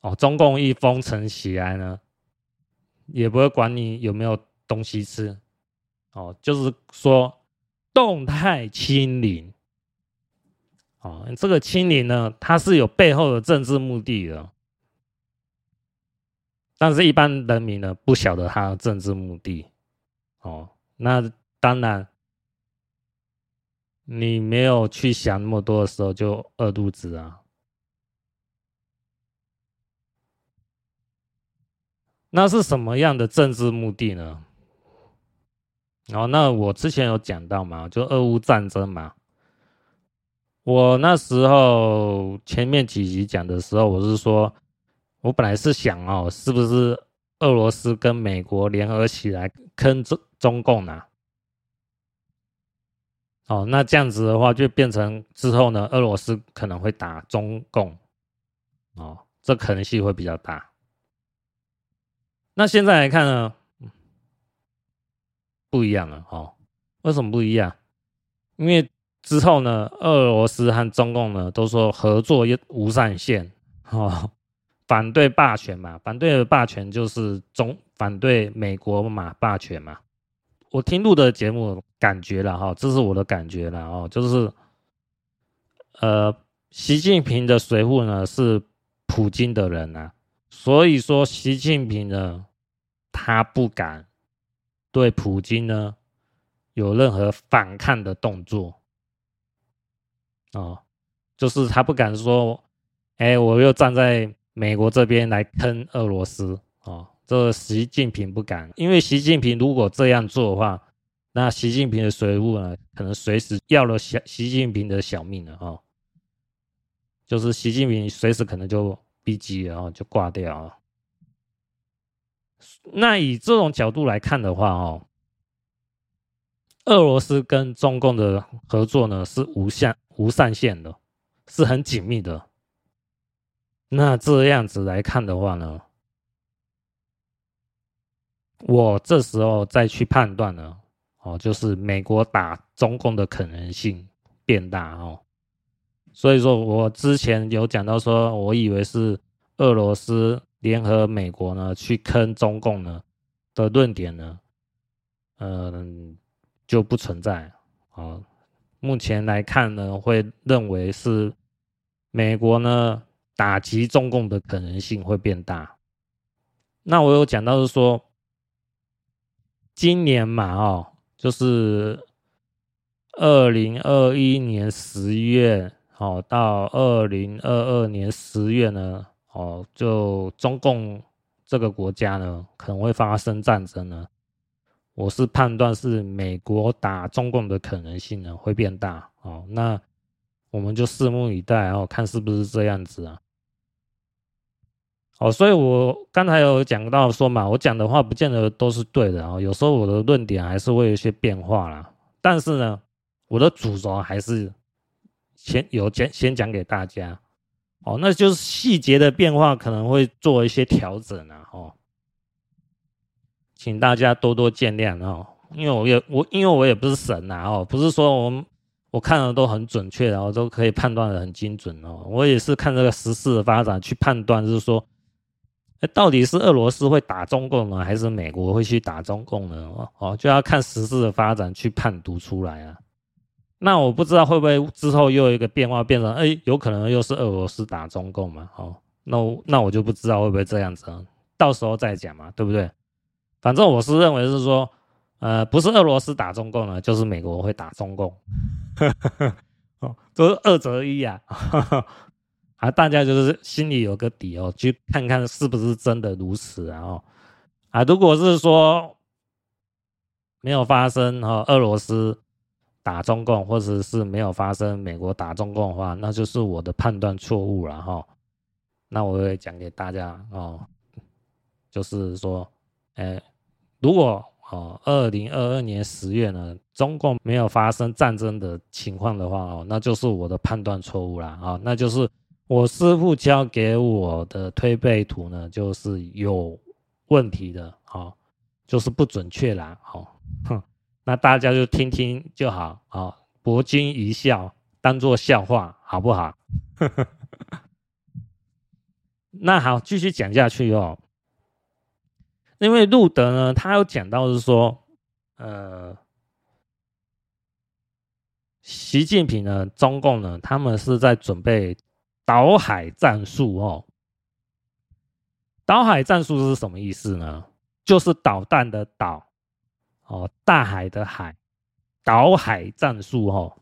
哦，中共一封城起来呢，也不会管你有没有东西吃，哦，就是说动态清零。哦，这个清零呢，它是有背后的政治目的的，但是一般人民呢不晓得它的政治目的。哦，那当然，你没有去想那么多的时候，就饿肚子啊。那是什么样的政治目的呢？哦，那我之前有讲到嘛，就俄乌战争嘛。我那时候前面几集讲的时候，我是说，我本来是想哦，是不是俄罗斯跟美国联合起来坑中中共呢、啊？哦，那这样子的话，就变成之后呢，俄罗斯可能会打中共，哦，这可能性会比较大。那现在来看呢，不一样了哦。为什么不一样？因为之后呢，俄罗斯和中共呢都说合作无上限，哦，反对霸权嘛，反对的霸权就是中反对美国嘛，霸权嘛。我听录的节目感觉了哈，这是我的感觉了哦，就是，呃，习近平的随扈呢是普京的人呐，所以说习近平呢，他不敢对普京呢有任何反抗的动作，哦，就是他不敢说，哎，我又站在美国这边来坑俄罗斯哦。这习近平不敢，因为习近平如果这样做的话，那习近平的随务呢，可能随时要了小习近平的小命了哦。就是习近平随时可能就哔叽了，就挂掉了。那以这种角度来看的话哦，俄罗斯跟中共的合作呢是无限无上限的，是很紧密的。那这样子来看的话呢？我这时候再去判断呢，哦，就是美国打中共的可能性变大哦，所以说我之前有讲到说，我以为是俄罗斯联合美国呢去坑中共呢的论点呢，嗯，就不存在啊。目前来看呢，会认为是美国呢打击中共的可能性会变大。那我有讲到是说。今年嘛，哦，就是二零二一年十月，哦，到二零二二年十月呢，哦，就中共这个国家呢，可能会发生战争呢。我是判断是美国打中共的可能性呢会变大，哦，那我们就拭目以待，哦，看是不是这样子啊。哦，所以我刚才有讲到说嘛，我讲的话不见得都是对的啊，有时候我的论点还是会有一些变化啦。但是呢，我的主轴还是先有讲先讲给大家。哦，那就是细节的变化可能会做一些调整啊。哦，请大家多多见谅哦，因为我也我因为我也不是神呐哦，不是说我我看的都很准确，然后都可以判断的很精准哦。我也是看这个时事的发展去判断，就是说。到底是俄罗斯会打中共呢，还是美国会去打中共呢？哦，就要看时事的发展去判读出来啊。那我不知道会不会之后又有一个变化，变成哎，有可能又是俄罗斯打中共嘛？哦，那我那我就不知道会不会这样子，到时候再讲嘛，对不对？反正我是认为是说，呃，不是俄罗斯打中共呢，就是美国会打中共。哦，都是二择一啊。啊，大家就是心里有个底哦，去看看是不是真的如此啊？哦，啊，如果是说没有发生哈，俄罗斯打中共，或者是没有发生美国打中共的话，那就是我的判断错误了哈。那我会讲给大家哦，就是说，哎，如果哦，二零二二年十月呢，中共没有发生战争的情况的话哦，那就是我的判断错误了啊，那就是。我师傅教给我的推背图呢，就是有问题的，哦，就是不准确啦，哦，哼，那大家就听听就好，啊，博君一笑，当做笑话，好不好？那好，继续讲下去哦。因为路德呢，他有讲到是说，呃，习近平呢，中共呢，他们是在准备。岛海战术哦，岛海战术是什么意思呢？就是导弹的导哦，大海的海，岛海战术哦。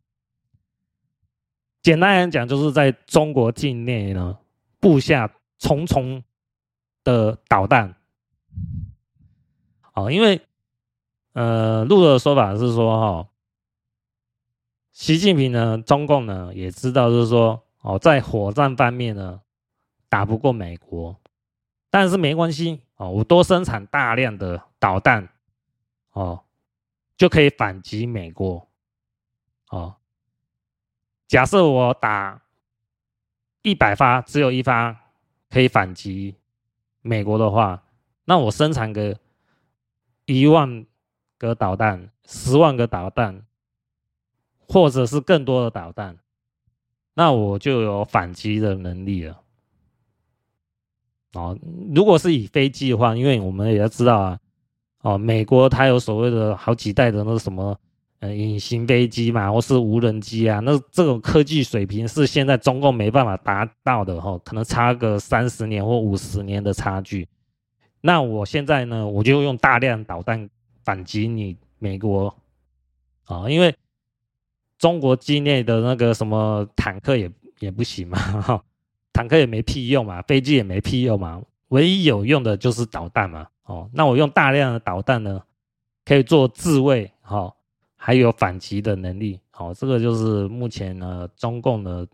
简单来讲，就是在中国境内呢，布下重重的导弹。哦，因为呃，陆的说法是说哈，习近平呢，中共呢也知道，就是说。哦，在火战方面呢，打不过美国，但是没关系哦，我多生产大量的导弹哦，就可以反击美国哦。假设我打一百发，只有一发可以反击美国的话，那我生产个一万个导弹、十万个导弹，或者是更多的导弹，那我就有反击的能力了。哦，如果是以飞机的话，因为我们也要知道啊，哦，美国它有所谓的好几代的那什么。呃，隐形飞机嘛，或是无人机啊，那这种科技水平是现在中共没办法达到的哈，可能差个三十年或五十年的差距。那我现在呢，我就用大量导弹反击你美国啊，因为中国境内的那个什么坦克也也不行嘛，哈，坦克也没屁用嘛，飞机也没屁用嘛，唯一有用的就是导弹嘛，哦，那我用大量的导弹呢，可以做自卫，哈。还有反击的能力，好，这个就是目前呢，中共的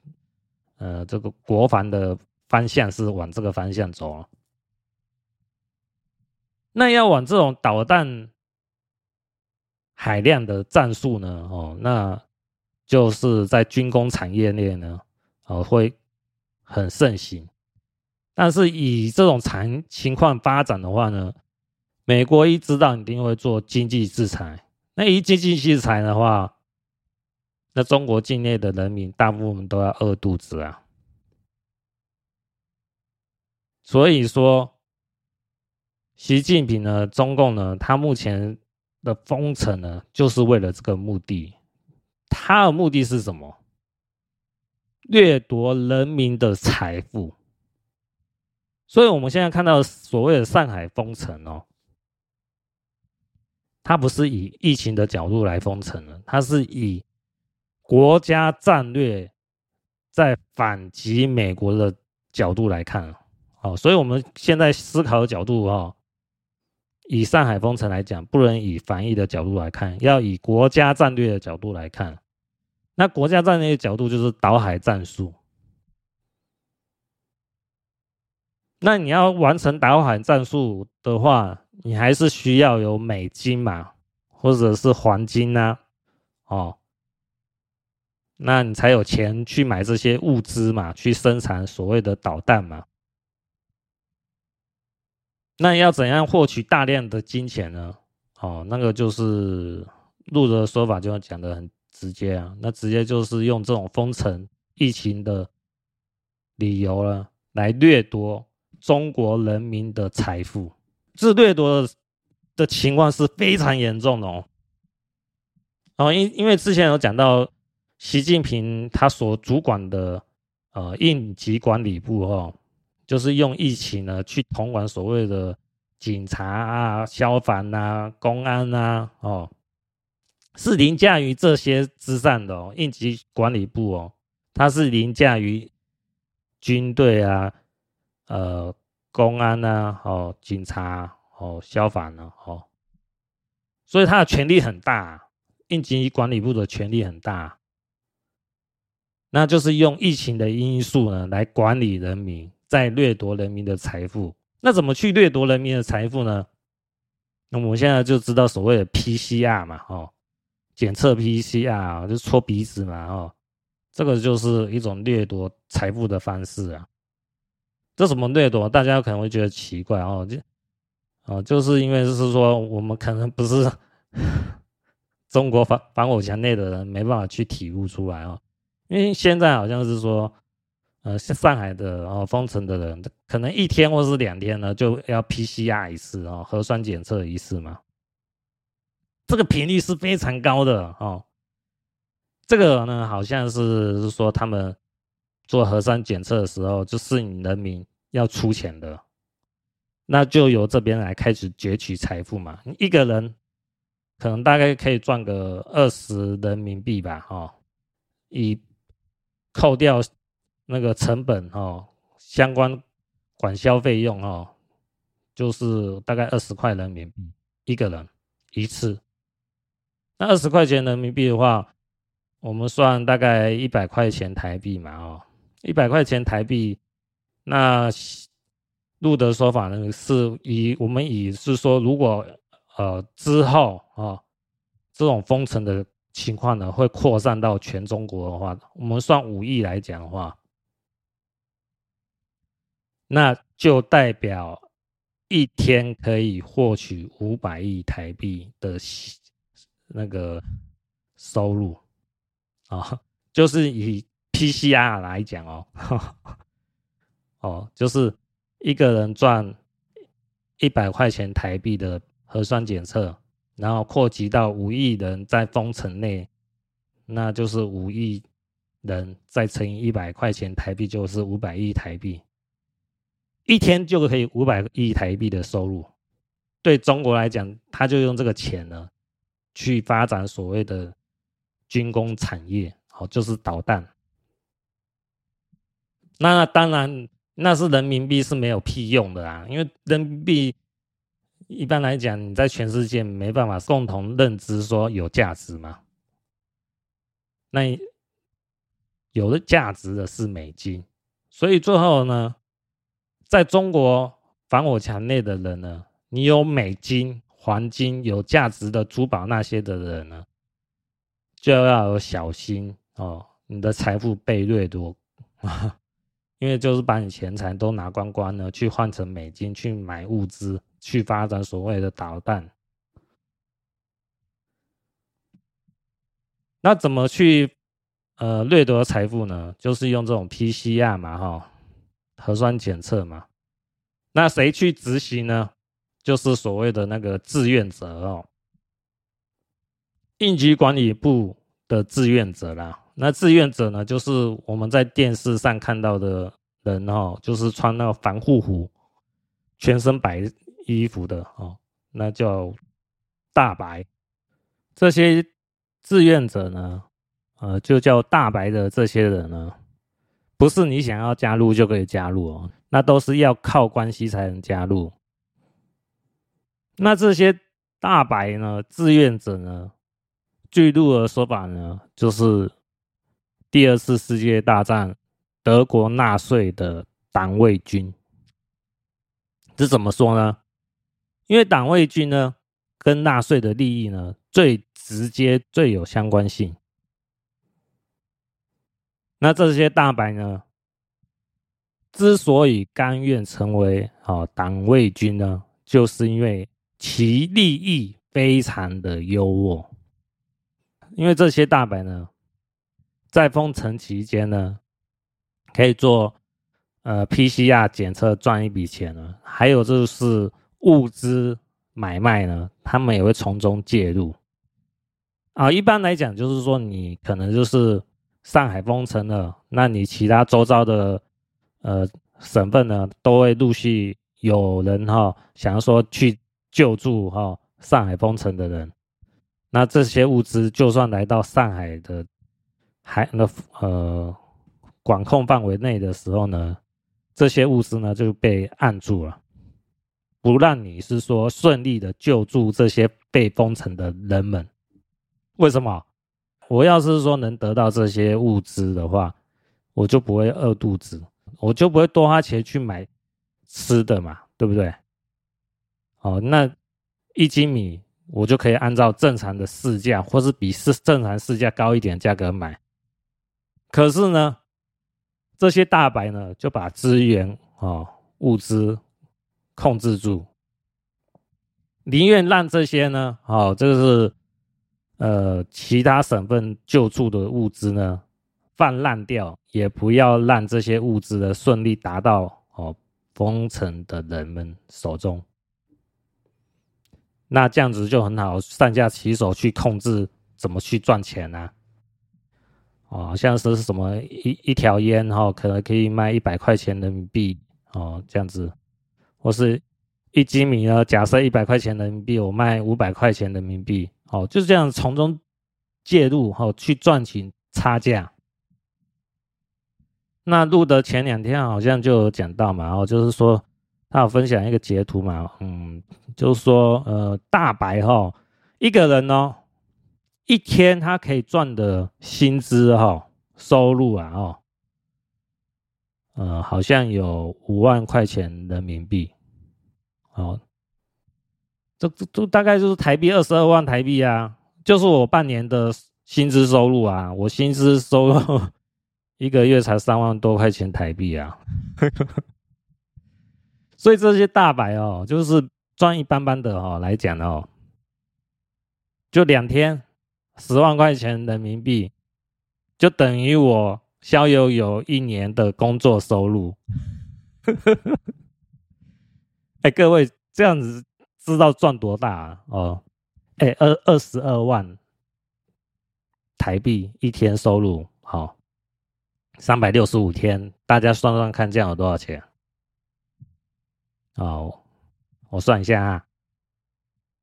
呃这个国防的方向是往这个方向走了。那要往这种导弹海量的战术呢，哦，那就是在军工产业链呢，哦会很盛行。但是以这种情情况发展的话呢，美国一知道你一定会做经济制裁。那一经济制裁的话，那中国境内的人民大部分都要饿肚子啊。所以说，习近平呢，中共呢，他目前的封城呢，就是为了这个目的。他的目的是什么？掠夺人民的财富。所以我们现在看到所谓的上海封城哦。它不是以疫情的角度来封城的，它是以国家战略在反击美国的角度来看。好，所以我们现在思考的角度哈，以上海封城来讲，不能以防疫的角度来看，要以国家战略的角度来看。那国家战略的角度就是岛海战术。那你要完成岛海战术的话，你还是需要有美金嘛，或者是黄金呐、哦，那你才有钱去买这些物资嘛，去生产所谓的导弹嘛。那要怎样获取大量的金钱呢？哦，那个就是路德的说法，就讲得很直接啊，那直接就是用这种封城疫情的理由了，来掠夺。中国人民的财富，自掠夺的情况是非常严重的哦。哦，因因为之前有讲到，习近平他所主管的呃应急管理部哦，就是用疫情呢去统管所谓的警察啊、消防啊、公安啊，哦，是凌驾于这些之上的哦。应急管理部哦，它是凌驾于军队啊。呃，公安呐、啊，哦，警察，哦，消防呢、哦，所以他的权力很大，应急管理部的权力很大，那就是用疫情的因素呢来管理人民，在掠夺人民的财富。那怎么去掠夺人民的财富呢？那我们现在就知道所谓的 PCR 嘛，哦，检测 PCR 就戳鼻子嘛，哦，这个就是一种掠夺财富的方式啊。这什么掠夺？大家可能会觉得奇怪哦，就哦，就是因为就是说，我们可能不是 中国防防火墙内的人，没办法去体悟出来哦。因为现在好像是说，呃，上海的哦封城的人，可能一天或是两天呢，就要 PCR 一次哦，核酸检测一次嘛。这个频率是非常高的哦。这个呢，好像是说他们。做核酸检测的时候，就是你人民要出钱的，那就由这边来开始攫取财富嘛。一个人可能大概可以赚个二十人民币吧，哈，以扣掉那个成本哈，相关管销费用哦，就是大概二十块人民币一个人一次。那二十块钱人民币的话，我们算大概一百块钱台币嘛，哦。一百块钱台币，那路德说法呢，是以我们以是说，如果呃之后啊、哦、这种封城的情况呢，会扩散到全中国的话，我们算五亿来讲的话，那就代表一天可以获取五百亿台币的那个收入。啊、就是以 PCR 来讲哦，哦，就是。一个人赚一百块钱台币的核酸检测，然后扩及到五亿人在封城内，那就是五亿人再乘以一百块钱台币，就是五百亿台币。一天就可以五百亿台币的收入。对中国来讲，他就用这个钱呢，去发展所谓的军工产业，好，就是导弹。那当然。那是人民币是没有屁用的啊，因为人民币一般来讲，你在全世界没办法共同认知说有价值嘛。那有的价值的是美金，所以最后呢，在中国防火墙内的人呢，你有美金、黄金、有价值的珠宝那些的人呢，就要有小心哦，你的财富被掠夺。因为就是把你钱财都拿光光了，去换成美金，去买物资，去发展所谓的导弹。那怎么去呃掠夺财富呢？就是用这种 PCR 嘛，哈，核酸检测嘛。那谁去执行呢？就是所谓的那个志愿者哦，应急管理部的志愿者啦。那志愿者呢，就是我们在电视上看到的人哦，就是穿那个防护服、全身白衣服的哦，那叫大白。这些志愿者呢，呃，就叫大白的这些人呢，不是你想要加入就可以加入哦，那都是要靠关系才能加入。那这些大白呢，志愿者呢，据路的说法呢，就是。第二次世界大战，德国纳粹的党卫军，这怎么说呢？因为党卫军呢，跟纳粹的利益呢，最直接、最有相关性。那这些大白呢，之所以甘愿成为啊党卫军呢，就是因为其利益非常的优渥。因为这些大白呢。在封城期间呢，可以做呃 PCR 检测赚一笔钱呢，还有就是物资买卖呢，他们也会从中介入。啊，一般来讲就是说，你可能就是上海封城了，那你其他周遭的呃省份呢，都会陆续有人哈、想要说去救助哈、上海封城的人，那这些物资就算来到上海的。还那呃管控范围内的时候呢，这些物资呢就被按住了，不让你是说顺利的救助这些被封城的人们。为什么？我要是说能得到这些物资的话，我就不会饿肚子，我就不会多花钱去买吃的嘛，对不对？哦，那一斤米我就可以按照正常的市价，或是比市正常市价高一点价格买。可是呢，这些大白呢就把资源啊、哦、物资控制住，宁愿让这些呢，哦，这个是呃其他省份救助的物资呢泛滥掉，也不要让这些物资呢顺利达到哦封城的人们手中。那这样子就很好，上下其手去控制怎么去赚钱呢、哦，像是什么一一条烟哈，可能可以卖一百块钱人民币哦，这样子，或是一斤米呢，假设一百块钱人民币，我卖五百块钱人民币，哦，就是这样从中介入哈，去赚取差价。那路德前两天好像就有讲到嘛，哦，就是说他有分享一个截图嘛，嗯，就是说呃，大白哈，一个人哦。一天他可以赚的薪资哈，收入啊哦，呃，好像有五万块钱人民币，哦，这这这大概就是台币二十二万台币啊，就是我半年的薪资收入啊，我薪资收入 一个月才三万多块钱台币啊，所以这些大白哦，就是赚一般般的哦来讲哦，就两天十万块钱人民币，就等于我。逍遥有一年的工作收入，哎，各位这样子知道赚多大啊？哦，哎，二二十二万台币一天收入，好，三百六十五天，大家算算看，这样有多少钱？哦，我算一下啊，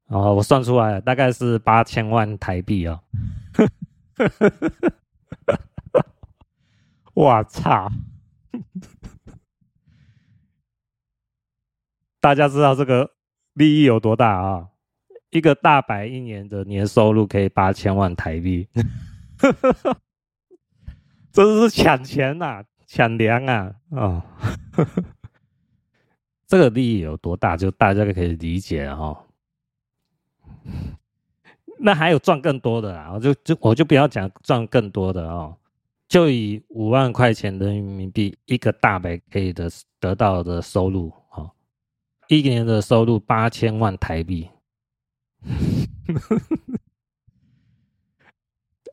哦，我算出来了，大概是八千万台币哦。我操！大家知道这个利益有多大啊？一个大白一年的年收入可以八千万台币，这是抢钱呐、啊，抢粮啊！哦，这个利益有多大，就大家可以理解哈。那还有赚更多的啊，我就就我就不要讲赚更多的哦。就以五万块钱人民币一个大白可以的得到的收入，哦，一年的收入八千万台币。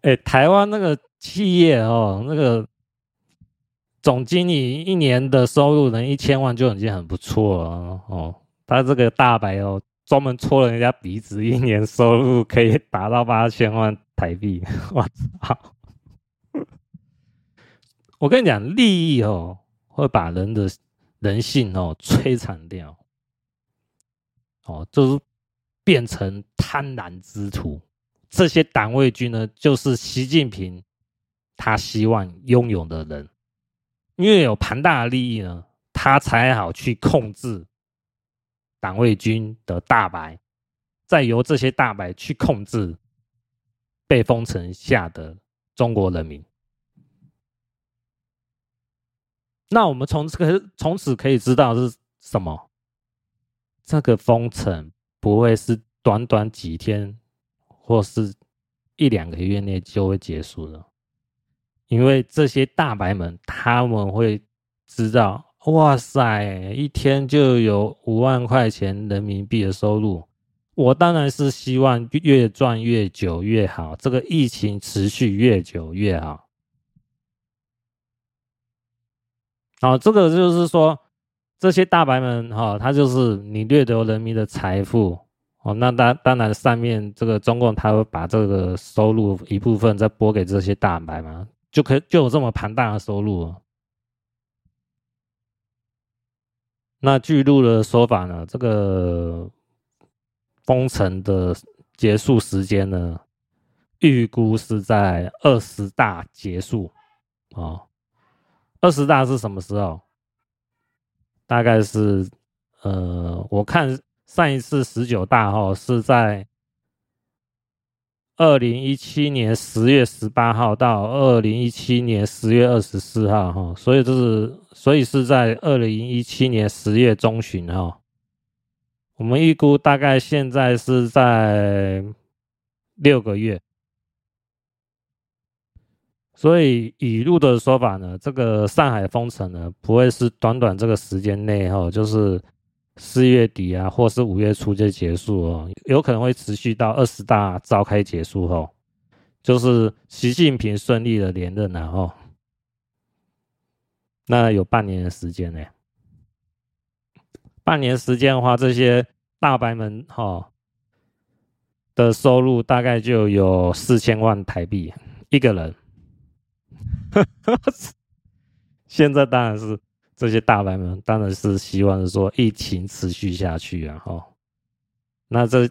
哎，台湾那个企业哦，那个总经理一年的收入能一千万就已经很不错了哦。他这个大白哦，专门戳人家鼻子，一年收入可以达到八千万台币，我操！我跟你讲，利益哦会把人的人性哦摧残掉，哦，就是变成贪婪之徒。这些党卫军呢，就是习近平他希望拥有的人，因为有庞大的利益呢，他才好去控制党卫军的大白，再由这些大白去控制被封城下的中国人民。那我们从这个从此可以知道是什么？这个封城不会是短短几天，或是一两个月内就会结束的，因为这些大白们他们会知道，哇塞，一天就有五万块钱人民币的收入，我当然是希望越赚越久越好，这个疫情持续越久越好。哦，这个就是说，这些大白们哈、哦，他就是你掠夺人民的财富哦。那当当然，上面这个中共他会把这个收入一部分再拨给这些大白嘛，就可以就有这么庞大的收入。那据路的说法呢，这个封城的结束时间呢，预估是在二十大结束啊。哦二十大是什么时候？大概是，呃，我看上一次十九大哈是在二零一七年十月十八号到二零一七年十月二十四号哈，所以就是，所以是在二零一七年十月中旬哈。我们预估大概现在是在六个月。所以以路的说法呢，这个上海封城呢，不会是短短这个时间内哈，就是四月底啊，或是五月初就结束哦，有可能会持续到二十大召开结束后，就是习近平顺利的连任了哦，那有半年的时间呢，半年时间的话，这些大白们哈的收入大概就有四千万台币一个人。现在当然是这些大白们，当然是希望说疫情持续下去啊！哈，那这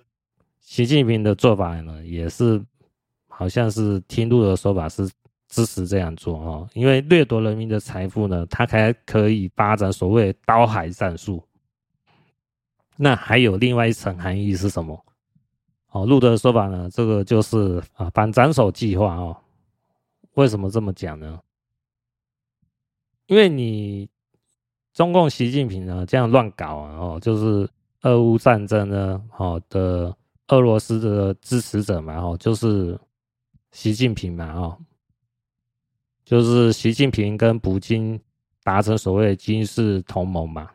习近平的做法呢，也是好像是听路的说法是支持这样做啊，因为掠夺人民的财富呢，他还可以发展所谓刀海战术。那还有另外一层含义是什么？哦，路的说法呢，这个就是啊反斩首计划哦。为什么这么讲呢？因为你中共习近平呢这样乱搞啊，哦，就是俄乌战争呢，哦的俄罗斯的支持者嘛，哦，就是习近平嘛，哦，就是习近平跟普京达成所谓的军事同盟嘛。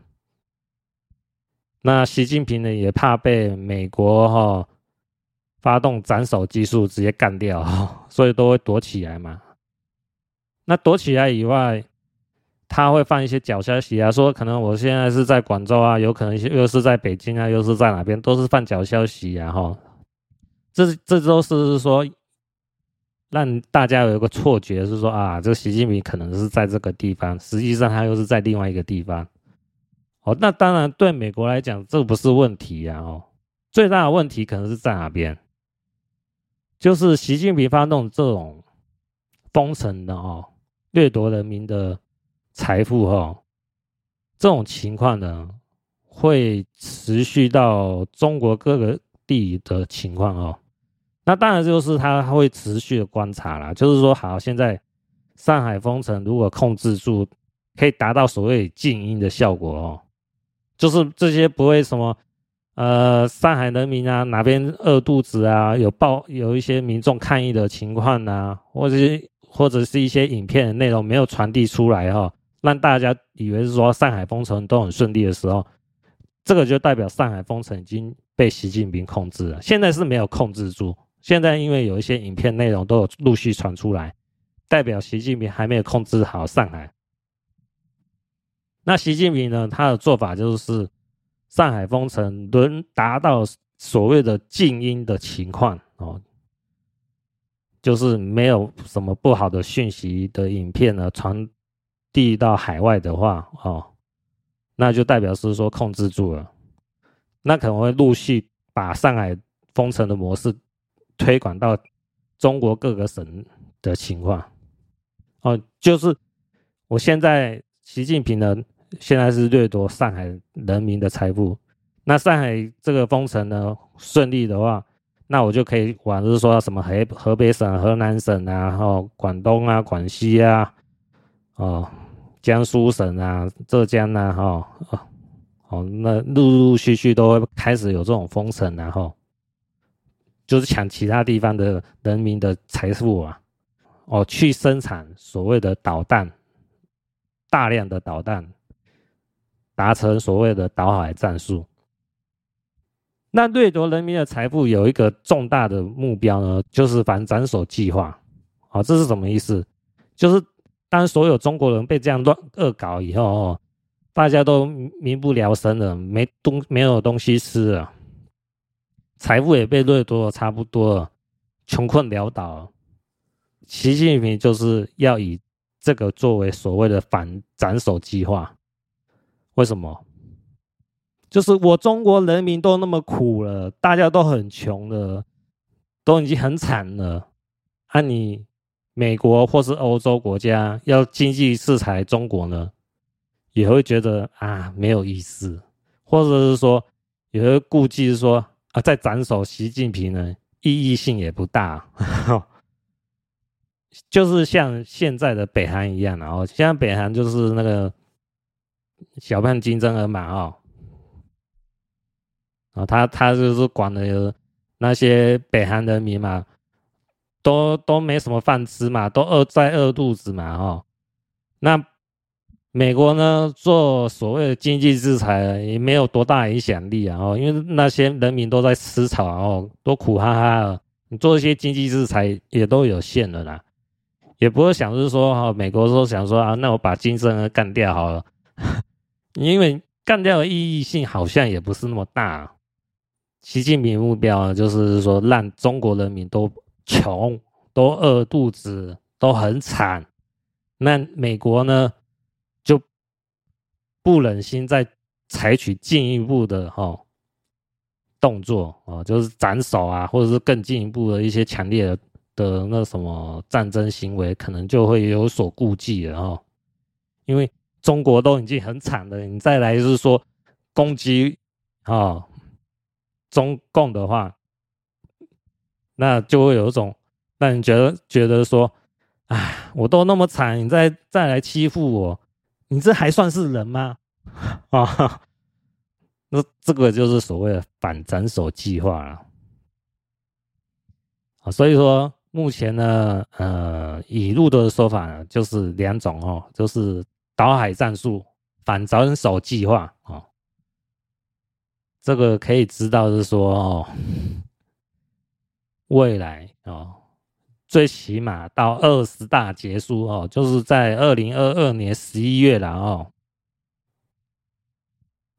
那习近平呢也怕被美国哈、哦、发动斩首技术直接干掉，所以都会躲起来嘛。那躲起来以外，他会放一些假消息啊，说可能我现在是在广州啊，有可能又是在北京啊，又是在哪边，都是放假消息啊，哈。这这都是说让大家有一个错觉，是说啊，这个习近平可能是在这个地方，实际上他又是在另外一个地方。哦，那当然对美国来讲，这不是问题呀，哦，最大的问题可能是在哪边？就是习近平发动这种封城的哦，掠夺人民的财富哦，这种情况呢，会持续到中国各个地的情况哦。那当然就是他会持续的观察啦，就是说，好，现在上海封城如果控制住，可以达到所谓静音的效果哦。就是这些不会什么，呃，上海人民啊，哪边饿肚子啊，有报有一些民众抗议的情况啊，或者是或者是一些影片的内容没有传递出来哈，让大家以为是说上海封城都很顺利的时候，这个就代表上海封城已经被习近平控制了。现在是没有控制住，现在因为有一些影片内容都有陆续传出来，代表习近平还没有控制好上海。那习近平呢？他的做法就是上海封城，能达到所谓的静音的情况哦，就是没有什么不好的讯息的影片呢传递到海外的话哦，那就代表是说控制住了，那可能会陆续把上海封城的模式推广到中国各个省的情况哦，就是我现在。习近平呢，现在是掠夺上海人民的财富。那上海这个封城呢，顺利的话，那我就可以往就是说什么河河北省、河南省啊，然后广东啊、广西啊，哦，江苏省啊、浙江啊，哈，哦，哦，那陆陆续续都会开始有这种封城，然后就是抢其他地方的人民的财富啊，哦，去生产所谓的导弹。大量的导弹，达成所谓的岛海战术。那掠夺人民的财富有一个重大的目标呢，就是反斩首计划。好，这是什么意思？就是当所有中国人被这样乱恶搞以后，大家都民不聊生了，没东没有东西吃了，财富也被掠夺的差不多了，穷困潦倒。习近平就是要以。这个作为所谓的反斩首计划，为什么？就是我中国人民都那么苦了，大家都很穷了，都已经很惨了，那、你美国或是欧洲国家要经济制裁中国呢，也会觉得啊没有意思，或者是说也会顾忌说啊再斩首习近平呢，意义性也不大。就是像现在的北韩一样，然后现在北韩就是那个小胖金正恩嘛，哦，啊，他他就是管的那些北韩人民嘛，都都没什么饭吃嘛，都饿在饿肚子嘛，哦，那美国呢做所谓的经济制裁也没有多大影响力啊，哦，因为那些人民都在吃草，哦，都苦哈哈的，你做一些经济制裁也都有限的啦。也不会想是说哈，美国说想说啊，那我把金正恩干掉好了，因为干掉的意义性好像也不是那么大。习近平目标呢，就是说让中国人民都穷，都饿肚子，都很惨。那美国呢，就不忍心再采取进一步的哈动作啊，就是斩首啊，或者是更进一步的一些强烈的。的那什么战争行为，可能就会有所顾忌了哈，因为中国都已经很惨了，你再来就是说攻击啊中共的话，那就会有一种让你觉得觉得说，哎，我都那么惨，你再再来欺负我，你这还算是人吗？啊，那这个就是所谓的反斩首计划了。啊，所以说目前呢，呃，以路德的说法呢，就是两种哦，就是岛海战术、反斩首计划哦。这个可以知道是说哦，未来哦，最起码到二十大结束哦，就是在二零二二年十一月了哦，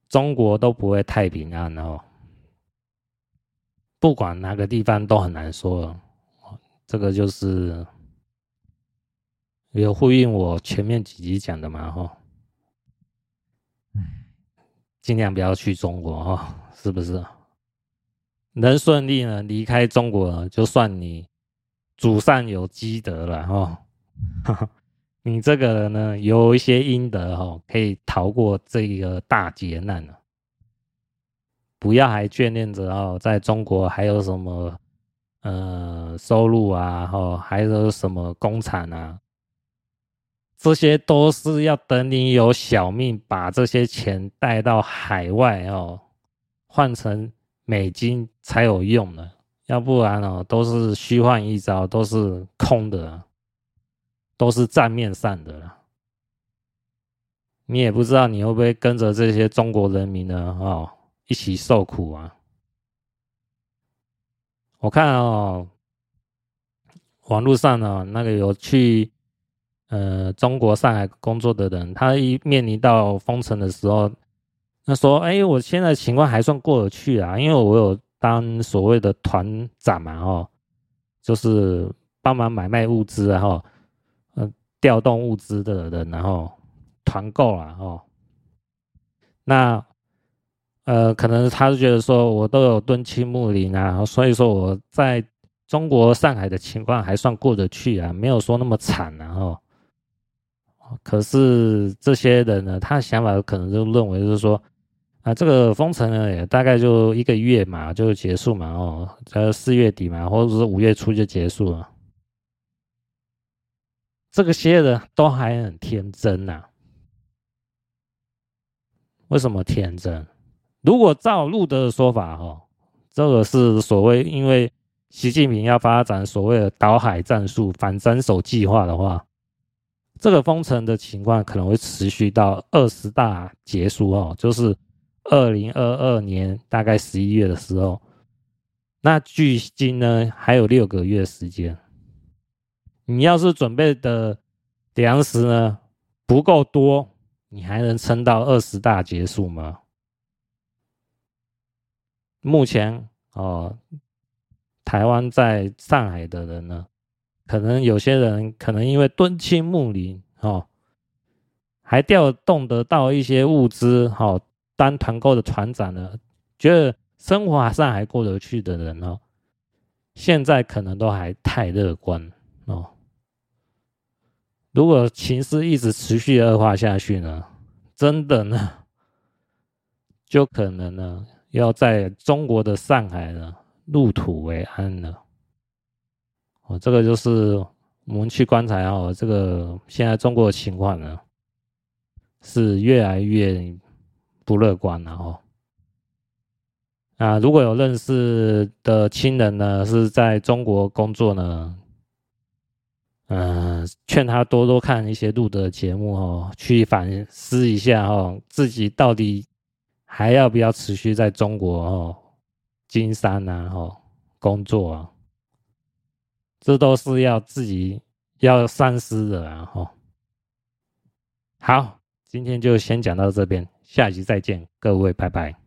中国都不会太平安哦。不管哪个地方都很难说，这个就是有呼应我前面几集讲的嘛，哈，尽量不要去中国哈，是不是？能顺利呢离开中国，就算你祖上有积德了哈，你这个人呢有一些阴德哈，可以逃过这个大劫难了。不要还眷恋着哦，在中国还有什么呃收入啊，哈，还有什么工厂啊，这些都是要等你有小命，把这些钱带到海外哦，换成美金才有用的，要不然哦，都是虚幻一招，都是空的，都是账面上的了。你也不知道你会不会跟着这些中国人民呢，哦。一起受苦啊！我看哦，网络上呢，那个有去呃中国上海工作的人，他一面临到封城的时候，他说：“哎，我现在情况还算过得去啊，因为我有当所谓的团长嘛，哦，就是帮忙买卖物资，然后呃调动物资的人，然后团购啊，哦，那。”呃，可能他是觉得说，我都有蹲青木林啊，所以说我在中国上海的情况还算过得去啊，没有说那么惨啊。哦，可是这些人呢，他的想法可能就认为就是说，啊，这个封城呢也大概就一个月嘛，就结束嘛，哦，在四月底嘛，或者是五月初就结束了。这个些人都还很天真呐，为什么天真？如果照路德的说法，哈，这个是所谓因为习近平要发展所谓的岛海战术、反斩首计划的话，这个封城的情况可能会持续到二十大结束哦，就是二零二二年大概十一月的时候。那距今呢还有六个月时间，你要是准备的粮食呢不够多，你还能撑到二十大结束吗？目前哦，台湾在上海的人呢，可能有些人可能因为敦亲睦邻哦，还调动得到一些物资哦，当团购的团长呢，觉得生活还算还过得去的人哦，现在可能都还太乐观哦。如果情势一直持续恶化下去呢，真的呢，就可能呢。要在中国的上海呢，入土为安了。哦，这个就是我们去观察哦，这个现在中国的情况呢，是越来越不乐观了哦。啊，如果有认识的亲人呢，是在中国工作呢，嗯，劝他多多看一些路德的节目哦，去反思一下哦，自己到底。还要不要持续在中国哦，经商啊，哦，工作啊，这都是要自己要三思的啊，哈。好，今天就先讲到这边，下集再见，各位，拜拜。